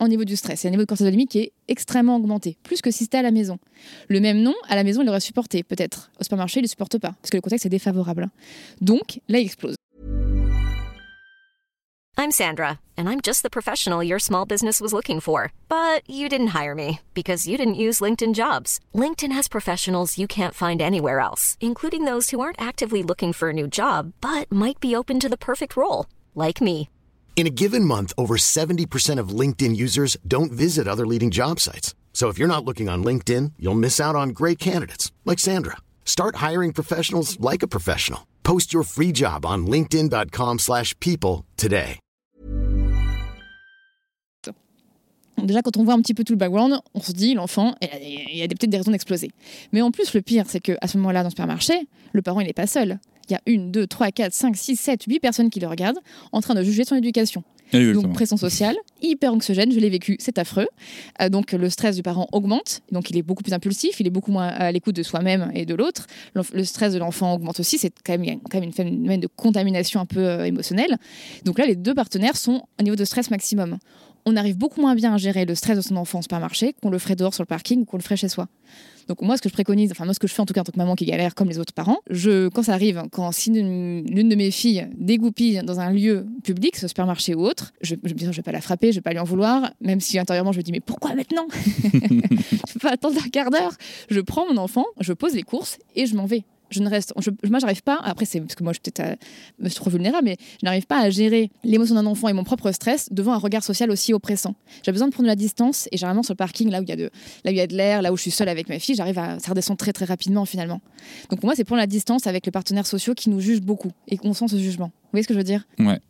au niveau du stress et un niveau de cortisolémie qui est extrêmement augmenté, plus que si c'était à la maison. Le même nom, à la maison, il aurait supporté, peut-être. Au supermarché, il ne le supporte pas, parce que le contexte est défavorable. Donc, là, il explose. I'm Sandra, and I'm just the professional your small business was looking for. But you didn't hire me, because you didn't use LinkedIn Jobs. LinkedIn has professionals you can't find anywhere else, including those who aren't actively looking for a new job, but might be open to the perfect role, like me. In a given month, over 70% of LinkedIn users don't visit other leading job sites. So if you're not looking on LinkedIn, you'll miss out on great candidates like Sandra. Start hiring professionals like a professional. Post your free job on linkedin.com/people today. Déjà quand on voit un petit peu tout le background, on se dit l'enfant, il y a peut-être des raisons d'exploser. Mais en plus le pire, c'est que à ce moment-là dans le supermarché, le parent il n'est pas seul il y a une, deux, trois, quatre, cinq, six, sept, huit personnes qui le regardent en train de juger son éducation. Donc pression sociale, hyper anxiogène, je l'ai vécu, c'est affreux. Euh, donc le stress du parent augmente, donc il est beaucoup plus impulsif, il est beaucoup moins à l'écoute de soi-même et de l'autre. Le stress de l'enfant augmente aussi, c'est quand même, quand même une phénomène de contamination un peu euh, émotionnelle. Donc là, les deux partenaires sont au niveau de stress maximum. On arrive beaucoup moins bien à gérer le stress de son enfant au supermarché qu'on le ferait dehors sur le parking ou qu'on le ferait chez soi. Donc moi, ce que je préconise, enfin moi, ce que je fais en tout cas en tant que maman qui galère comme les autres parents, je, quand ça arrive, quand si l'une de mes filles dégoupille dans un lieu public, ce supermarché ou autre, je, je, je vais pas la frapper, je vais pas lui en vouloir, même si intérieurement je me dis mais pourquoi maintenant? Je peux pas attendre un quart d'heure. Je prends mon enfant, je pose les courses et je m'en vais je ne reste, je, moi, j'arrive pas. Après, c'est parce que moi, je suis peut-être euh, trop vulnérable, mais je n'arrive pas à gérer l'émotion d'un enfant et mon propre stress devant un regard social aussi oppressant. J'ai besoin de prendre de la distance et généralement sur le parking, là où il y a de, là où il y a de l'air, là où je suis seule avec ma fille, j'arrive à ça redescend très très rapidement finalement. Donc pour moi, c'est prendre la distance avec les partenaires sociaux qui nous jugent beaucoup et qu'on sent ce jugement. Vous voyez ce que je veux dire? Ouais.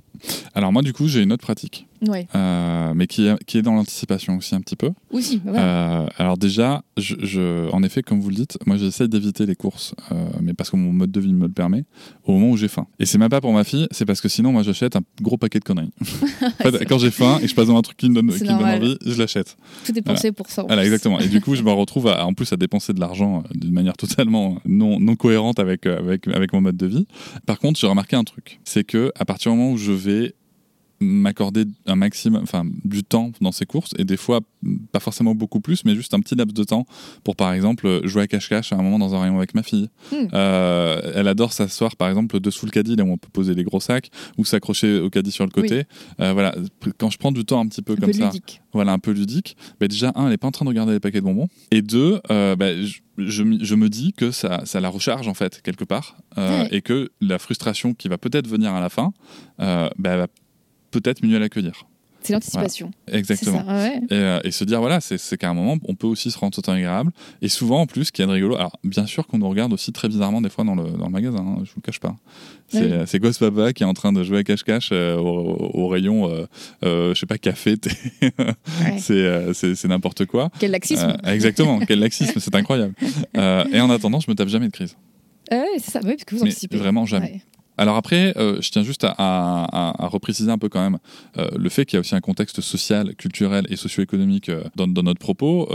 Alors moi, du coup, j'ai une autre pratique euh, mais qui, qui est dans l'anticipation aussi un petit peu. Aussi, bah euh, alors déjà, je, en effet, comme vous le dites, moi j'essaie d'éviter les courses, euh, mais parce que mon mode de vie me le permet, au moment où j'ai faim. Et c'est même pas pour ma fille, c'est parce que sinon moi j'achète un gros paquet de conneries. en fait, quand j'ai faim et je passe dans un truc qui me donne, qui me donne envie, je l'achète. Tout est pensé pour ça. Voilà, exactement. Et du coup, je me retrouve en plus à dépenser de l'argent d'une manière totalement non, non cohérente avec, avec, avec mon mode de vie. Par contre, j'ai remarqué un truc, c'est que à partir du moment où je vais m'accorder un maximum, enfin du temps dans ces courses et des fois pas forcément beaucoup plus, mais juste un petit laps de temps pour par exemple jouer à cache-cache à un moment dans un rayon avec ma fille. Hmm. Euh, elle adore s'asseoir par exemple dessous le caddie là où on peut poser les gros sacs ou s'accrocher au caddie sur le côté. Euh, voilà, quand je prends du temps un petit peu comme ça, voilà un peu ludique. Bah, déjà un, elle est pas en train de regarder les paquets de bonbons et deux, euh, bah, je, je, me dis que ça, ça, la recharge en fait quelque part et que la frustration qui va peut-être venir à la fin, bah, peut-être mieux à l'accueillir. C'est l'anticipation. Exactement. Euh, et, se dire, voilà, c'est qu'à un moment, on peut aussi se rendre tout agréable. Et souvent, en plus, ce qui est rigolo, alors bien sûr qu'on nous regarde aussi très bizarrement des fois dans le, dans le magasin, hein, je vous le cache pas. C'est Ghost Papa qui est en train de jouer à cache-cache euh, au, rayon, euh, euh, je sais pas, café, c'est n'importe quoi. Quel laxisme. exactement, quel laxisme, c'est incroyable. et en attendant, je me tape jamais de crise. ouais, c'est ça, oui, parce que vous anticipez. Vraiment jamais. Alors après, euh, je tiens juste à, à, repréciser un peu quand même euh, le fait qu'il y a aussi un contexte social, culturel et socio-économique euh, dans, dans, notre propos.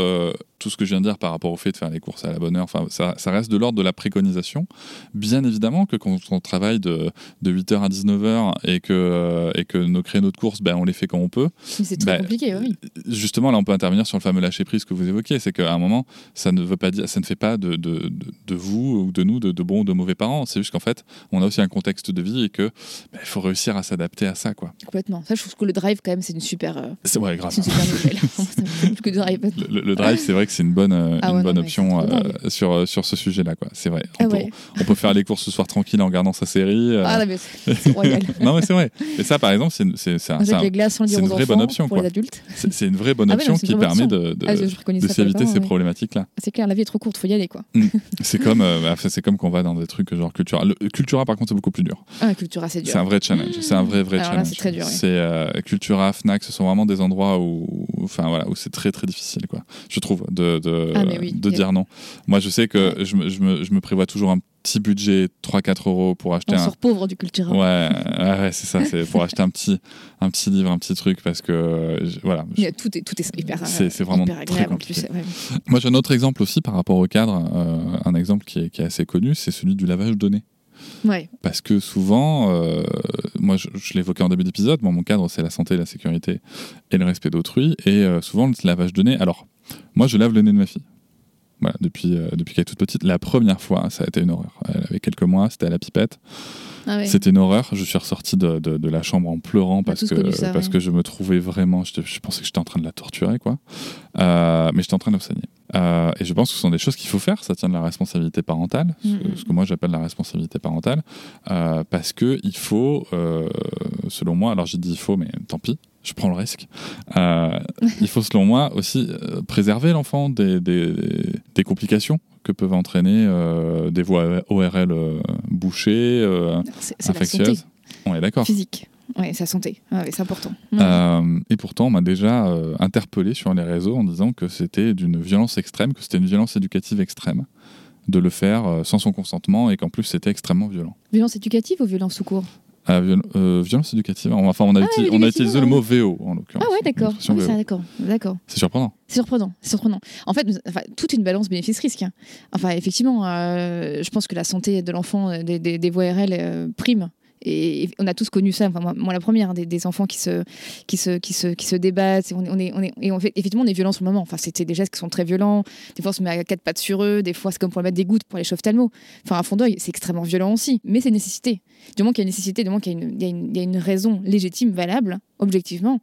tout ce que je viens de dire par rapport au fait de faire les courses à la bonne heure, ça, ça reste de l'ordre de la préconisation. Bien évidemment que quand on travaille de, de 8h à 19h et que, et que nos créneaux de course, ben, on les fait quand on peut. C'est trop ben, compliqué, oui. Justement, là, on peut intervenir sur le fameux lâcher prise que vous évoquiez. C'est qu'à un moment, ça ne, veut pas dire, ça ne fait pas de, de, de vous ou de nous de, de bons ou de mauvais parents. C'est juste qu'en fait, on a aussi un contexte de vie et que bah, il faut réussir à s'adapter à ça quoi. Complètement. Ça je trouve que le drive quand même c'est une super euh, c'est ouais, grave. Une super nouvelle. drive. Le, drive c'est vrai que c'est une bonne euh, ah une bonne option euh, sur sur ce sujet-là quoi. C'est vrai. On, ah peut, on, peut, faire les courses ce soir tranquille en regardant sa série. Ah mais c'est royal. non mais c'est vrai. Et ça par exemple c'est c'est c'est une vraie bonne option pour les adultes. C'est une vraie bonne ah option qui permet de de s'éviter ces problématiques là. C'est clair la vie est trop courte faut y aller quoi. Mm. C'est comme c'est comme qu'on va dans des trucs genre Cultura. Cultura par contre c'est beaucoup plus dur. Ah, Cultura, c'est dur. C'est un vrai challenge. C'est un vrai, vrai challenge. C'est très dur. C'est euh, Cultura, Fnac, ce sont vraiment des endroits où, enfin voilà, où c'est très très difficile, quoi. Je trouve de de, ah, de dire non. Moi, je sais que je, me, je, me, je me prévois toujours un petit budget 3-4 euros pour acheter On un. sort pauvre du Cultura. Ouais, ouais, c'est ça. C'est pour acheter un petit, un petit livre, un petit truc parce que voilà. tout est, tout est hyper. C'est vraiment hyper agréable. Très compliqué. Moi, j'ai un autre exemple aussi par rapport au cadre. Euh, un exemple qui est, qui est assez connu, c'est celui du lavage de Parce que souvent, euh, moi je, l'évoquais en début d'épisode, mon cadre c'est la santé, la sécurité et le respect d'autrui. Et euh, souvent le lavage de nez. Alors, moi je lave le nez de ma fille. Voilà, depuis, euh, depuis qu'elle est toute petite. La première fois, ça a été une horreur. Elle avait quelques mois, c'était à la pipette. Ah c'était une horreur. Je suis ressorti de, de, la chambre en pleurant parce, que, parce que je me trouvais vraiment. Je, je pensais que j'étais en train de la torturer, quoi. mais j'étais en train de saigner. Euh, et je pense que ce sont des choses qu'il faut faire, ça tient de la responsabilité parentale, ce, mm-hmm. que moi j'appelle la responsabilité parentale, euh, parce que il faut, euh, selon moi, alors j'ai dit il faut, mais tant pis, je prends le risque, il faut selon moi aussi préserver l'enfant des, des, des, complications que peuvent entraîner des voies ORL bouchées, infectieuses. On est d'accord. Physique. Oui, sa santé, ah c'est important. Euh, et pourtant, on m'a déjà euh, interpellé sur les réseaux en disant que c'était d'une violence extrême, que c'était une violence éducative extrême de le faire euh, sans son consentement et qu'en plus c'était extrêmement violent. Violence éducative ou violence sous cours ah, violence éducative. Enfin, on a, ah, on a utilisé le mot VO en l'occurrence. Ah ouais, d'accord. d'accord, d'accord. C'est surprenant. C'est surprenant, c'est surprenant. En fait, enfin, toute une balance bénéfice-risque. Hein. Enfin, effectivement, je pense que la santé de l'enfant des, des, des, voies RL prime et, on a tous connu ça. Enfin, moi, la première, hein, des, enfants qui se, qui se, qui se, qui se débattent. Et on, est, on est, et on fait, effectivement, on est violent sur le moment. Enfin, c'était des gestes qui sont très violents. Des fois, on se met à quatre pattes sur eux. Des fois, c'est comme pour mettre des gouttes pour les chauffe-talmo. Enfin, à fond d'œil, c'est extrêmement violent aussi. Mais c'est nécessité. Du moment qu'il y a une nécessité, du moment qu'il y, y, a une raison légitime, valable, objectivement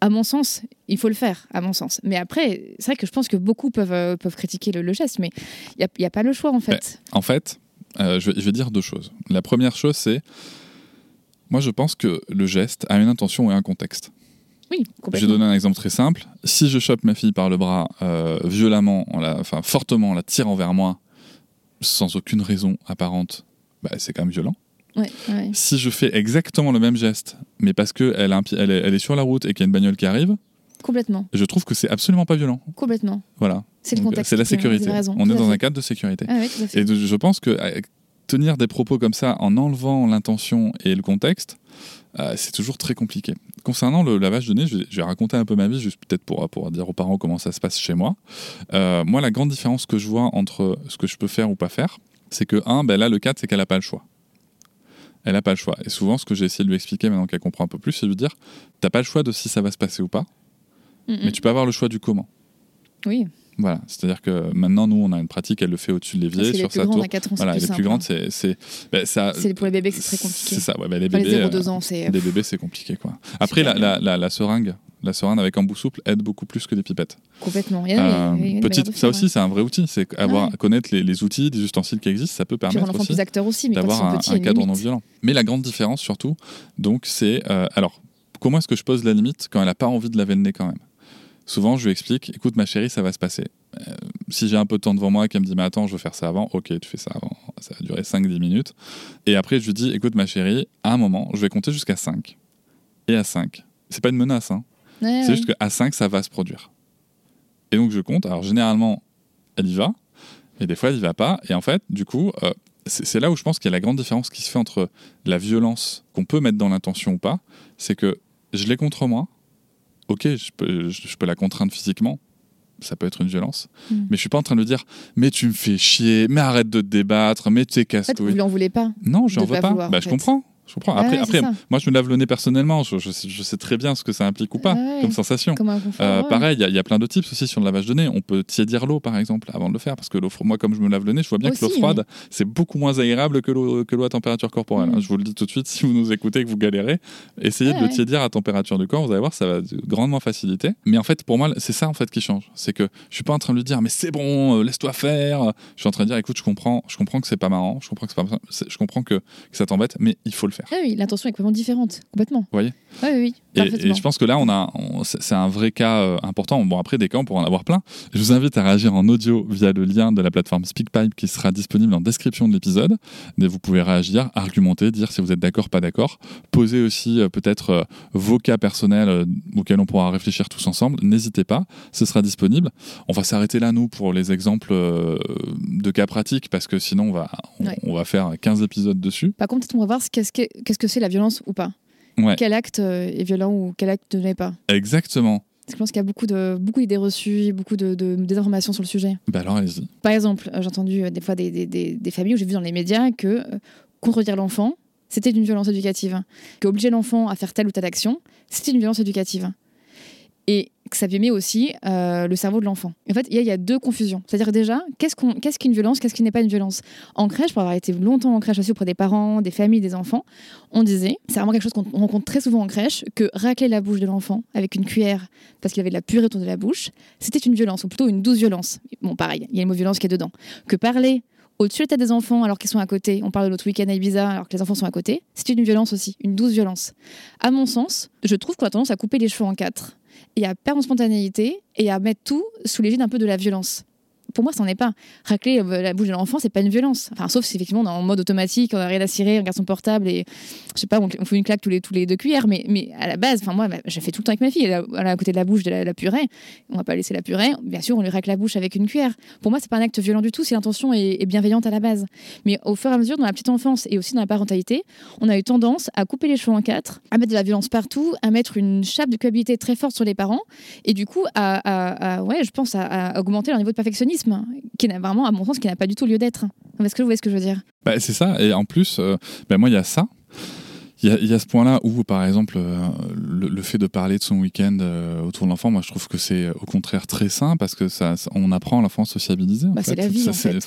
à mon sens, il faut le faire, à mon sens. Mais après, c'est vrai que je pense que beaucoup peuvent, euh, peuvent critiquer le, geste, mais il n'y a, a, pas le choix, en fait. en fait, euh, je, je, vais dire deux choses. La première chose, c'est moi, je pense que le geste a une intention et un contexte. Oui, complètement. Je vais donner un exemple très simple. Si je chope ma fille par le bras euh, violemment, la, enfin fortement, en la tirant vers moi, sans aucune raison apparente, bah, c'est quand même violent. Si je fais exactement le même geste, mais parce qu'elle elle, elle est sur la route et qu'il y a une bagnole qui arrive, Complètement. Je trouve que c'est absolument pas violent. Complètement. Voilà. C'est le contexte. C'est la sécurité. On est dans un cadre de sécurité. Ah et je pense que euh, tenir des propos comme ça en enlevant l'intention et le contexte, euh, c'est toujours très compliqué. Concernant le lavage de nez, je vais, raconter un peu ma vie, juste peut-être pour, pour dire aux parents comment ça se passe chez moi. Euh, moi, la grande différence que je vois entre ce que je peux faire ou pas faire, c'est que, un, ben là, le cadre, c'est qu'elle n'a pas le choix. Elle n'a pas le choix. Et souvent, ce que j'ai essayé de lui expliquer maintenant qu'elle comprend un peu plus, c'est de lui dire, t'as pas le choix de si ça va se passer ou pas mais tu peux avoir le choix du comment. Oui. Voilà, c'est-à-dire que maintenant, nous, on a une pratique, elle le fait au-dessus de l'évier, sur sa tour. voilà, les plus grandes, c'est. C'est bah, ça... pour les bébés que c'est très compliqué. C'est ça, ouais, bah, les bébés. les 0-2 ans, c'est. Les bébés, c'est compliqué, quoi. Après, la, la, la, seringue, la seringue avec embout souple aide beaucoup plus que les pipettes. Complètement. Euh, petite, ça aussi, c'est un vrai outil. C'est avoir connaître les, les, outils, les ustensiles qui existent, ça peut permettre aussi, d'avoir un, un cadre non violent. Mais la grande différence, surtout, donc, c'est euh, alors comment est-ce que je pose la limite quand elle n'a pas envie de laver le nez quand même? Souvent je lui explique écoute ma chérie ça va se passer. Euh, si j'ai un peu de temps devant moi et qu'elle me dit mais attends je veux faire ça avant ok tu fais ça avant. Ça va durer 5-10 minutes. Et après je lui dis écoute ma chérie à un moment je vais compter jusqu'à 5 et à 5 c'est pas une menace hein. c'est juste qu'à 5 ça va se produire. Et donc je compte. Alors généralement elle y va et des fois elle y va pas. Et en fait du coup euh, c'est là où je pense qu'il y a la grande différence qui se fait entre la violence qu'on peut mettre dans l'intention ou pas. C'est que je l'ai contre moi ok, je peux, je, peux la contraindre physiquement, ça peut être une violence. Mm. Mais je suis pas en train de dire, mais tu me fais chier, mais arrête de te débattre, mais tu es casse-couille. En fait, vous l'en voulez pas. Non, je n'en veux pas. bah, je comprends. Je comprends. Après, après moi, je me lave le nez personnellement. Je, je, sais, très bien ce que ça implique ou pas comme sensation. euh, pareil, il y, a plein de tips aussi sur le lavage de nez. On peut tiédir l'eau, par exemple, avant de le faire. Parce que l'eau, moi, comme je me lave le nez, je vois bien que l'eau froide, c'est beaucoup moins agréable que l'eau, à température corporelle. Hein. Mm. Je vous le dis tout de suite, si vous nous écoutez et que vous galérez, essayez de le tiédir à température du corps. Vous allez voir, ça va grandement faciliter. Mais en fait, pour moi, c'est ça en fait qui change. C'est que je suis pas en train de lui dire, mais c'est bon, euh, laisse-toi faire. Je suis en train de dire, écoute, je comprends, je comprends que c'est pas marrant, je comprends que, pas, je comprends que, ça t'embête, mais il faut le faire. Ah oui, l'intention est complètement différente, complètement. Vous voyez Oui, oui. Et, je pense que là, on a, c'est un vrai cas euh, important. Bon, après, des cas, on pourra en avoir plein. Je vous invite à réagir en audio via le lien de la plateforme SpeakPipe qui sera disponible en description de l'épisode. Vous pouvez réagir, argumenter, dire si vous êtes d'accord, pas d'accord. Poser aussi euh, peut-être euh, vos cas personnels auxquels on pourra réfléchir tous ensemble. N'hésitez pas, ce sera disponible. On va s'arrêter là, nous, pour les exemples de cas pratiques, parce que sinon, on va, on, va faire 15 épisodes dessus. Par contre, on va voir qu'est-ce que c'est la violence ou pas. Quel acte euh, est violent ou quel acte ne l'est pas Exactement. Je pense qu'il y a beaucoup de beaucoup d'idées reçues, beaucoup de, désinformations sur le sujet. Bah alors, allez-y. Par exemple, euh, j'ai entendu euh, des fois des, des, des, familles où j'ai vu dans les médias que contredire l'enfant, c'était une violence éducative. Qu'obliger l'enfant à faire telle ou telle action, c'était une violence éducative. Et ça met aussi euh, le cerveau de l'enfant. En fait, il y, a deux confusions. C'est-à-dire déjà, qu'est-ce qu'une violence, qu'est-ce qui n'est pas une violence? En crèche, pour avoir été longtemps en crèche aussi auprès des parents, des familles, des enfants, on disait, c'est vraiment quelque chose qu'on rencontre très souvent en crèche, que racler la bouche de l'enfant avec une cuillère parce qu'il avait de la purée autour de la bouche, c'était une violence, ou plutôt une douce violence. Bon, pareil, il y a le mot violence qui est dedans. Que parler au-dessus de la tête des enfants alors qu'ils sont à côté, on parle de notre week-end à Ibiza alors que les enfants sont à côté, c'est une violence aussi, une douce violence. À mon sens, je trouve qu'on a tendance à couper les cheveux en quatre et à perdre en spontanéité et à mettre tout sous l'égide un peu de la violence pour moi, ça n'en est pas. Racler euh, la bouche de l'enfant, c'est pas une violence. Enfin, sauf si effectivement on est en mode automatique, on a rien à cirer, on regarde son portable et je sais pas, on, fait une claque tous les, deux cuillères. Mais, à la base, enfin moi, bah, j'ai fait tout le temps avec ma fille. Elle est à côté de la bouche de la, purée. On va pas laisser la purée. Bien sûr, on lui racle la bouche avec une cuillère. Pour moi, c'est pas un acte violent du tout si l'intention est, bienveillante à la base. Mais au fur et à mesure, dans la petite enfance et aussi dans la parentalité, on a eu tendance à couper les cheveux en quatre, à mettre de la violence partout, à mettre une chape de culpabilité très forte sur les parents et du coup à, ouais, je pense à, augmenter leur niveau de perfectionnisme qui n'a vraiment, à mon sens, qui n'a pas du tout lieu d'être. Est-ce que vous voyez ce que je veux dire? Bah, C'est ça. Et en plus, euh, bah, moi, il y a ça. Il y, a ce point-là où, par exemple, euh, le, fait de parler de son week-end euh, autour de l'enfant, moi, je trouve que c'est au contraire très sain parce que ça, on apprend à l'enfant à sociabiliser. Bah, c'est la vie. en, fait.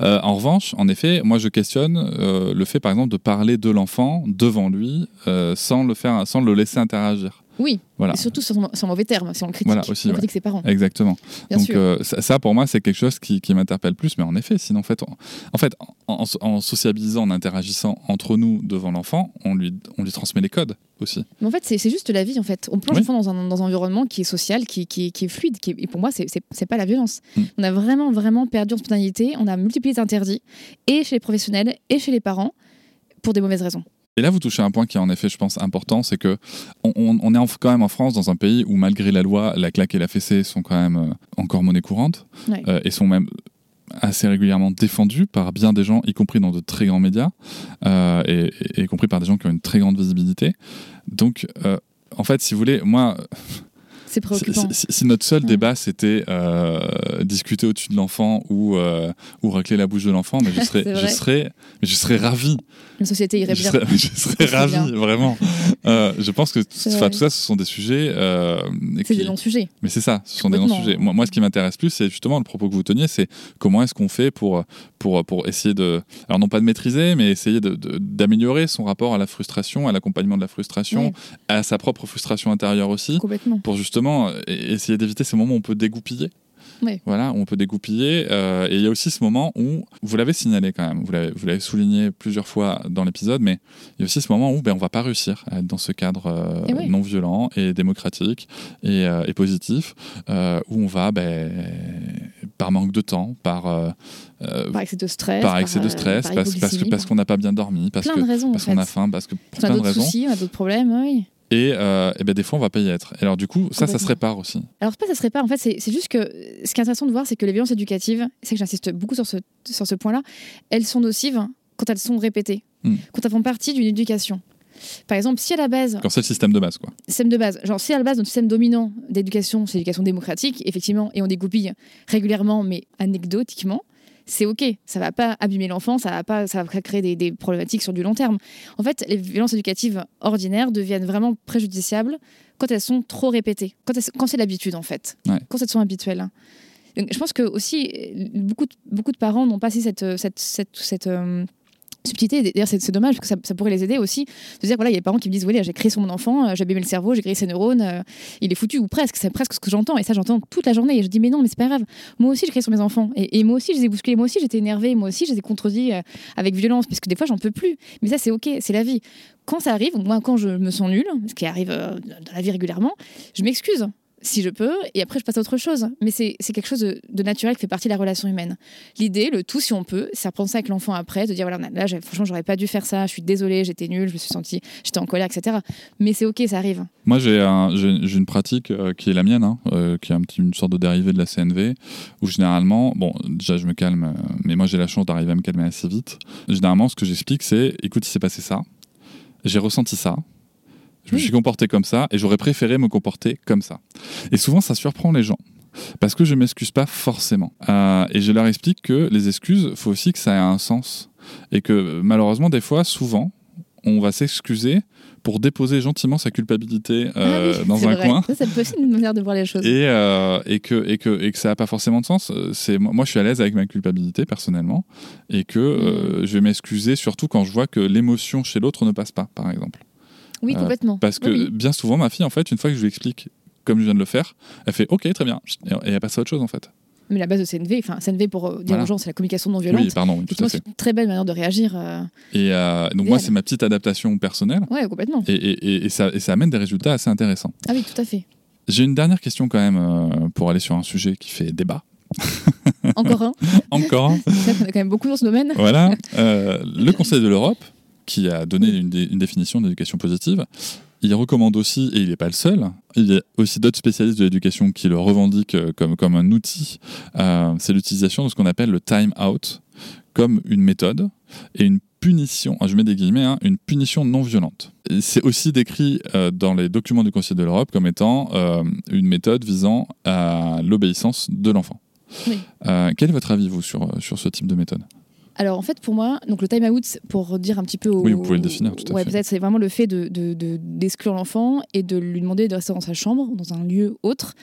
en revanche, en effet, moi, je questionne le fait, par exemple, de parler de l'enfant devant lui sans le faire, sans le laisser interagir. Oui, voilà. et surtout sur son mauvais terme, si on le critique, voilà, aussi, on critique ses parents. Exactement. Donc euh, ça, pour moi, c'est quelque chose qui, m'interpelle plus. Mais en effet, sinon, en fait, en, fait, en, sociabilisant, en interagissant entre nous devant l'enfant, on lui, on lui transmet les codes aussi. Mais en fait, c'est juste la vie. En fait, on plonge l'enfant dans un, dans un environnement qui est social, qui, qui, qui est fluide. Qui et pour moi, c'est pas la violence. Hmm. On a vraiment, vraiment perdu en spontanéité. On a multiplié les interdits, et chez les professionnels, et chez les parents pour des mauvaises raisons. Et là, vous touchez un point qui est en effet, je pense, important, c'est que on, est quand même en France, dans un pays où, malgré la loi, la claque et la fessée sont quand même euh, encore monnaie courante euh, et sont même assez régulièrement défendues par bien des gens, y compris dans de très grands médias, euh, et, y compris par des gens qui ont une très grande visibilité. Donc, en fait, si vous voulez, moi, c'est préoccupant. Si, notre seul débat c'était euh, discuter au-dessus de l'enfant ou, euh, ou racler la bouche de l'enfant, mais je serais, je serais, je serais ravi. Une société irait bien. Je serais, ravi, vraiment. Euh, je pense que tout ça, ce sont des sujets. C'est des non-sujets. Mais c'est ça, ce sont des non-sujets. Moi, moi, ce qui m'intéresse plus, c'est justement le propos que vous teniez, c'est comment est-ce qu'on fait pour, pour, pour essayer de. Alors, non pas de maîtriser, mais essayer d'améliorer de, son rapport à la frustration, à l'accompagnement de la frustration, à sa propre frustration intérieure aussi. Complètement. Pour justement euh, essayer d'éviter ces moments où on peut dégoupiller. Voilà, où on peut dégoupiller. Euh, et il y a aussi ce moment où, vous l'avez signalé quand même, vous l'avez souligné plusieurs fois dans l'épisode, mais il y a aussi ce moment où ben, on va pas réussir à être dans ce cadre euh, non violent et démocratique et, positif, où on va, ben, par manque de temps, par... par excès de stress. Par excès de stress, parce, parce, parce qu'on n'a pas bien dormi, parce qu'on parce a faim, parce que pour plein de raisons. Soucis, on a d'autres problèmes, oui. Et, euh, et, ben des fois, on va pas y être. Et alors, du coup, ça, ça se répare aussi. Alors, pas ça se répare. En fait, c'est juste que ce qui est intéressant de voir, c'est que les violences éducatives, c'est que j'insiste beaucoup sur ce, sur ce point-là, elles sont nocives quand elles sont répétées, hmm. quand elles font partie d'une éducation. Par exemple, si à la base. Quand c'est le système de base, quoi. Système de base. Genre, si à la base, notre système dominant d'éducation, c'est l'éducation démocratique, effectivement, et on dégoupille régulièrement, mais anecdotiquement, c'est ok, ça va pas abîmer l'enfant, ça va pas, ça va créer des, problématiques sur du long terme. En fait, les violences éducatives ordinaires deviennent vraiment préjudiciables quand elles sont trop répétées, quand, c'est l'habitude en fait, quand elles sont habituelles. je pense que aussi beaucoup de, beaucoup de parents n'ont pas cette, cette, cette, euh, subtilité. D'ailleurs, c'est dommage parce que ça, pourrait les aider aussi. De dire, voilà, il y a des parents qui me disent, oui, j'ai créé sur mon enfant, euh, j'ai abîmé le cerveau, j'ai créé ses neurones, euh, il est foutu, ou presque. C'est presque ce que j'entends. Et ça, j'entends toute la journée. Et je dis, mais non, mais c'est pas grave. Moi aussi, j'ai créé sur mes enfants. Et, moi aussi, je les ai bousculés. Moi aussi, j'étais énervée. Moi aussi, je les ai contredits euh, avec violence. Parce que des fois, j'en peux plus. Mais ça, c'est OK. C'est la vie. Quand ça arrive, moi, quand je me sens nulle, ce qui arrive dans la vie régulièrement, je m'excuse si je peux, et après je passe à autre chose. Mais c'est quelque chose de, naturel qui fait partie de la relation humaine. L'idée, le tout, si on peut, c'est reprendre ça avec l'enfant après, de dire voilà, là, franchement, j'aurais pas dû faire ça, je suis désolée, j'étais nulle, je me suis sentie, j'étais en colère, etc. Mais c'est ok, ça arrive. Moi, j'ai une pratique euh, qui est la mienne, hein, euh, qui est une sorte de dérivée de la CNV, où généralement, bon, déjà, je me calme, euh, mais moi, j'ai la chance d'arriver à me calmer assez vite. Généralement, ce que j'explique, c'est écoute, il s'est passé ça, j'ai ressenti ça, je me suis comporté comme ça et j'aurais préféré me comporter comme ça. Et souvent, ça surprend les gens. Parce que je m'excuse pas forcément. Euh, et je leur explique que les excuses, faut aussi que ça ait un sens. Et que malheureusement, des fois, souvent, on va s'excuser pour déposer gentiment sa culpabilité euh, ah dans un coin. Ça, c'est possible une manière de voir les choses. Et, euh, et, que, et, que, et que ça n'a pas forcément de sens. C'est, moi, je suis à l'aise avec ma culpabilité, personnellement, et que mm. je vais m'excuser surtout quand je vois que l'émotion chez l'autre ne passe pas, par exemple. Oui, euh, complètement. parce que bien souvent, ma fille, en fait, une fois que je lui explique comme je viens de le faire, elle fait OK, très bien. Et elle passe à autre chose, en fait. Mais la base de CNV, enfin CNV pour euh, dire aux gens, c'est la communication non violente. Oui, pardon, tout à fait. C'est une très belle manière de réagir. Euh, et donc moi, c'est ma petite adaptation personnelle. Ouais, complètement. Et, et, et, ça, et ça amène des résultats assez intéressants. Ah oui, tout à fait. J'ai une dernière question quand même pour aller sur un sujet qui fait débat. Encore un. Encore un. On a quand même beaucoup dans ce domaine. Voilà. le Conseil de l'Europe qui a donné une, définition d'éducation positive. Il recommande aussi, et il n'est pas le seul, il y a aussi d'autres spécialistes de l'éducation qui le revendiquent euh, comme, comme un outil, euh, c'est l'utilisation de ce qu'on appelle le time out comme une méthode et une punition, je mets des guillemets, hein, une punition non violente. C'est aussi décrit euh, dans les documents du Conseil de l'Europe comme étant une méthode visant à l'obéissance de l'enfant. quel est votre avis, vous, sur, sur ce type de méthode? Alors en fait pour moi, donc le time out, pour dire un petit peu, oui vous pouvez le définir tout à ouais, peut-être c'est vraiment le fait de, d'exclure l'enfant et de lui demander de rester dans sa chambre, dans un lieu autre,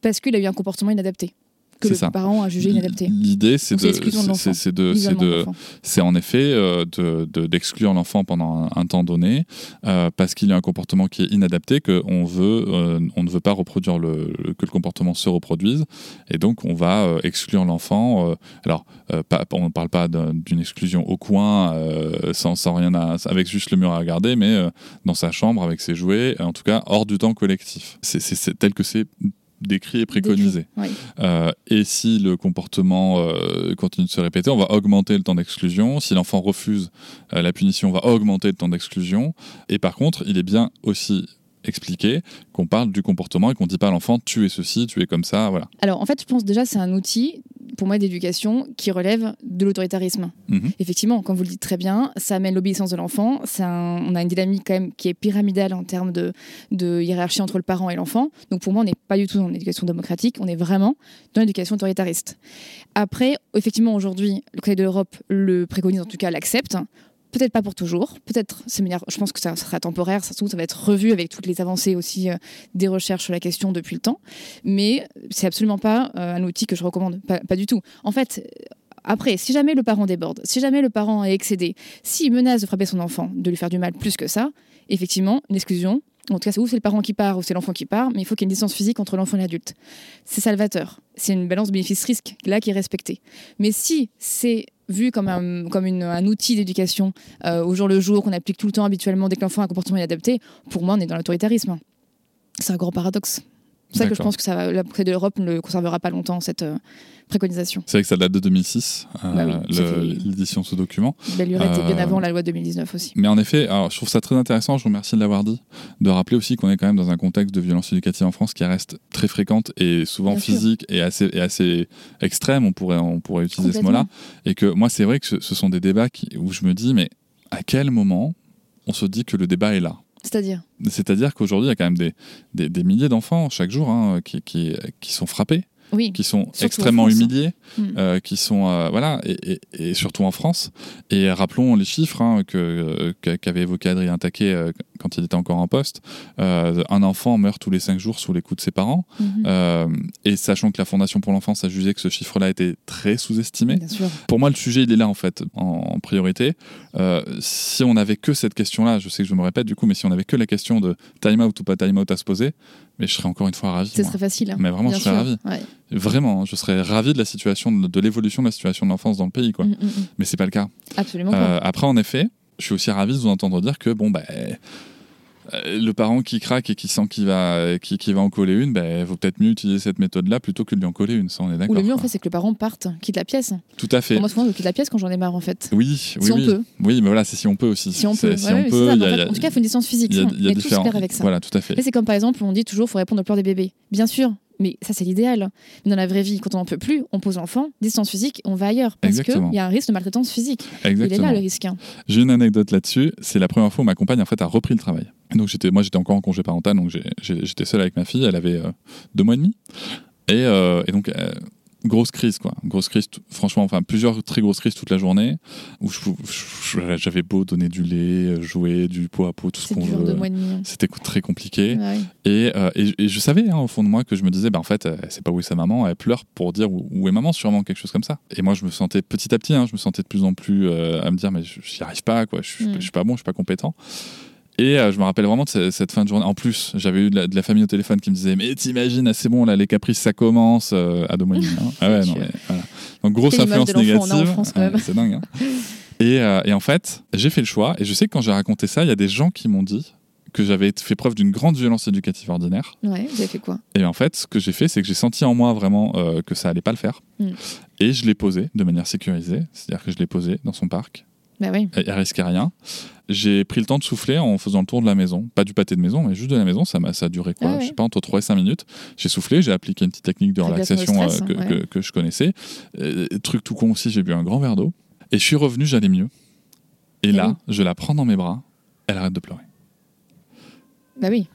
parce qu'il a eu un comportement inadapté que le parent a jugé inadapté. L'idée, c'est de, c'est de, c'est en effet euh, d'exclure l'enfant pendant un, temps donné euh, parce qu'il y a un comportement qui est inadapté, que on veut, euh, on ne veut pas reproduire le, que le comportement se reproduise, et donc on va exclure l'enfant. alors, on ne parle pas d'une exclusion au coin, sans, sans, rien à, avec juste le mur à regarder, mais dans sa chambre avec ses jouets, en tout cas hors du temps collectif. C'est tel que c'est décrit et préconisé. et si le comportement continue de se répéter, on va augmenter le temps d'exclusion. Si l'enfant refuse la punition, on va augmenter le temps d'exclusion. Et par contre, il est bien aussi expliquer qu'on parle du comportement et qu'on dit pas à l'enfant tu es ceci, tu es comme ça, voilà. Alors en fait, je pense déjà c'est un outil pour moi d'éducation qui relève de l'autoritarisme. Mhm. Effectivement, comme vous le dites très bien, ça amène l'obéissance de l'enfant. on a une dynamique quand même qui est pyramidale en termes de, de hiérarchie entre le parent et l'enfant. Donc pour moi, on n'est pas du tout dans l'éducation démocratique, on est vraiment dans l'éducation autoritariste. Après, effectivement, aujourd'hui, le Conseil de l'Europe le préconise, en tout cas l'accepte. Peut-être pas pour toujours, peut-être, je pense que ça sera temporaire, ça, ça va être revu avec toutes les avancées aussi euh, des recherches sur la question depuis le temps, mais c'est absolument pas euh, un outil que je recommande, pas, du tout. En fait, après, si jamais le parent déborde, si jamais le parent est excédé, s'il menace de frapper son enfant, de lui faire du mal plus que ça, effectivement, une exclusion, en tout cas, c'est ou c'est le parent qui part ou c'est l'enfant qui part, mais il faut qu'il y ait une distance physique entre l'enfant et l'adulte. C'est salvateur. C'est une balance bénéfice-risque là qui est respectée. Mais si c'est vu comme un, comme un outil d'éducation euh, au jour le jour qu'on applique tout le temps habituellement dès que l'enfant a un comportement inadapté, pour moi, on est dans l'autoritarisme. C'est un grand paradoxe. C'est ça que je pense que ça va, la de l'Europe ne conservera pas longtemps, cette euh, préconisation. C'est vrai que ça date de 2006, euh, bah l'édition de ce document. Belle lurette était bien avant la loi 2019 aussi. Mais en effet, alors, je trouve ça très intéressant, je vous remercie de l'avoir dit, de rappeler aussi qu'on est quand même dans un contexte de violence éducative en France qui reste très fréquente et souvent physique et assez, et assez extrême, on pourrait, on pourrait utiliser ce mot-là. Et que moi, c'est vrai que ce, ce, sont des débats qui, où je me dis, mais à quel moment on se dit que le débat est là? C'est-à-dire C'est-à-dire qu'aujourd'hui, il y a quand même des, milliers d'enfants chaque jour hein, qui, sont frappés qui sont extrêmement humiliés, hmm. euh, qui sont euh, voilà, et, surtout en France. Et rappelons les chiffres hein, que qu'avait évoqué Adrien Taquet euh, quand il était encore en poste. un enfant meurt tous les cinq jours sous les coups de ses parents. Mhm. et sachant que la Fondation pour l'enfance a jugé que ce chiffre-là était très sous-estimé. Pour moi, le sujet il est là en fait en, priorité. si on n'avait que cette question-là, je sais que je me répète du coup, mais si on n'avait que la question de time out ou pas time out à se poser, mais je serais encore une fois ravi. Ce serait facile. Hein. Mais vraiment, je serais ravi. Vraiment, hein, je serais ravi de la situation, de, l'évolution de la situation de l'enfance dans le pays, quoi. Mm, mm, mm. Mais c'est pas le cas. Absolument. Euh, après, en effet, je suis aussi ravi de vous entendre dire que bon, bah, le parent qui craque et qui sent qu'il va, qui, va en coller une, il ben, vaut peut-être mieux utiliser cette méthode-là plutôt que de lui en coller une. Ça, on est d'accord. Ou le mieux, en fait, c'est que le parent parte, quitte la pièce. Tout à fait. moi, souvent, je quitte la pièce quand j'en ai marre, en fait. Oui, si oui, on peut. Oui, mais voilà, c'est si on peut aussi. Si on peut. Si on peut en, tout cas, il faut une distance physique. Il y a, il y a différents... avec ça. Voilà, tout à fait. C'est comme par exemple, on dit toujours, il faut répondre aux pleurs des bébés. Bien sûr, mais ça, c'est l'idéal. Mais dans la vraie vie, quand on n'en peut plus, on pose l'enfant, distance physique, on va ailleurs. Parce qu'il y a un risque de maltraitance physique. Il est là le risque. Hein. J'ai une anecdote là-dessus. C'est la première fois où ma compagne en fait, a repris le travail. Donc j'étais, moi, j'étais encore en congé parental, donc j'étais seul avec ma fille. Elle avait euh, deux mois et demi. Et, euh, et donc, euh, grosse crise quoi. Grosse crise franchement enfin plusieurs très grosses crises toute la journée où j'avais beau donner du lait jouer du pot à pot tout ce qu'on veut. hein. c'était très compliqué. Et, euh, et, et, je savais hein, au fond de moi que je me disais bah en fait elle sait pas où est sa maman elle pleure pour dire où, est maman sûrement quelque chose comme ça. Et moi je me sentais petit à petit hein, je me sentais de plus en plus euh, à me dire mais j'y arrive pas quoi. Je, mm. je suis pas bon je suis pas compétent et euh, je me rappelle vraiment de cette, fin de journée. En plus, j'avais eu de la, famille au téléphone qui me disait Mais t'imagines, c'est bon, là, les caprices, ça commence euh, à deux Hein. Ah ouais, non, mais, voilà. Donc, grosse influence négative. c'est dingue. Hein. Et, euh, et, en fait, j'ai fait le choix. Et je sais que quand j'ai raconté ça, il y a des gens qui m'ont dit que j'avais fait preuve d'une grande violence éducative ordinaire. Ouais, vous avez fait quoi? Et en fait, ce que j'ai fait, c'est que j'ai senti en moi vraiment que ça allait pas le faire. Hmm. Et je l'ai posé de manière sécurisée. C'est-à-dire que je l'ai posé dans son parc. Bah oui. Il risquait rien j'ai pris le temps de souffler en faisant le tour de la maison. Pas du pâté de maison, mais juste de la maison. Ça, a, ça a duré quoi ah Je sais pas, entre 3 et 5 minutes. J'ai soufflé, j'ai appliqué une petite technique de relaxation euh, que, que, je connaissais. Euh, truc tout con aussi, j'ai bu un grand verre d'eau. Et je suis revenu, j'allais mieux. Et, là, je la prends dans mes bras, elle arrête de pleurer. Bah oui.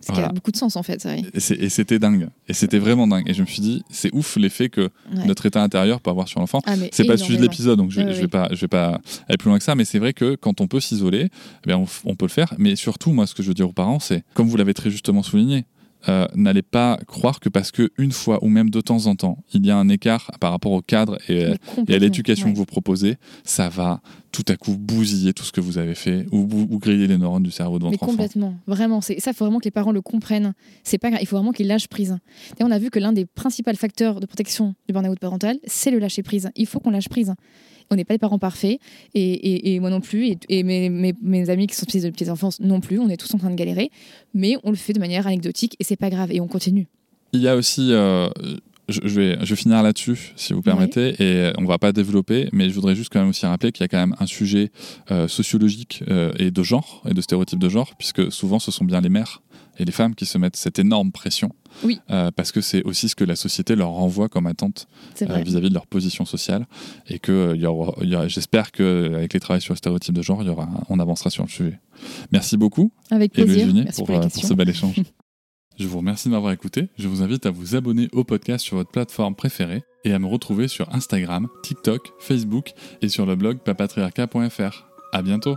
Ce qui a beaucoup de sens en fait. Et c'était dingue. Et c'était vraiment dingue. Et je me suis dit, c'est ouf l'effet que notre état intérieur peut avoir sur l'enfant. Ah, c'est pas le sujet de l'épisode, donc je, ne vais pas, je vais pas aller plus loin que ça. Mais c'est vrai que quand on peut s'isoler, eh on, on, peut le faire. Mais surtout, moi, ce que je veux dire aux parents, c'est, comme vous l'avez très justement souligné, euh, n'allez pas croire que parce que une fois ou même de temps en temps, il y a un écart par rapport au cadre et, à l'éducation que vous proposez, ça va tout à coup bousiller tout ce que vous avez fait ou, griller les neurones du cerveau de votre Mais complètement, vraiment. ça, il faut vraiment que les parents le comprennent. C'est pas, il faut vraiment qu'ils lâchent prise. Et on a vu que l'un des principaux facteurs de protection du burn-out parental, c'est le lâcher prise. Il faut qu'on lâche prise on n'est pas des parents parfaits, et, moi non plus, et, mes, amis qui sont petits de petite enfance non plus, on est tous en train de galérer, mais on le fait de manière anecdotique et c'est pas grave, et on continue. Il y a aussi, euh, je, vais, je vais finir là-dessus, si vous permettez, et on va pas développer, mais je voudrais juste quand même aussi rappeler qu'il y a quand même un sujet euh, sociologique euh, et de genre, et de stéréotypes de genre, puisque souvent ce sont bien les mères et les femmes qui se mettent cette énorme pression, oui. parce que c'est aussi ce que la société leur renvoie comme attente vis-à-vis de leur position sociale, et que j'espère qu'avec les travaux sur le stéréotype de genre, il y aura, on avancera sur le sujet. Merci beaucoup, Avec plaisir. pour, pour ce bel échange. Je vous remercie de m'avoir écouté. Je vous invite à vous abonner au podcast sur votre plateforme préférée et à me retrouver sur Instagram, TikTok, Facebook et sur le blog papatriarca.fr. À bientôt!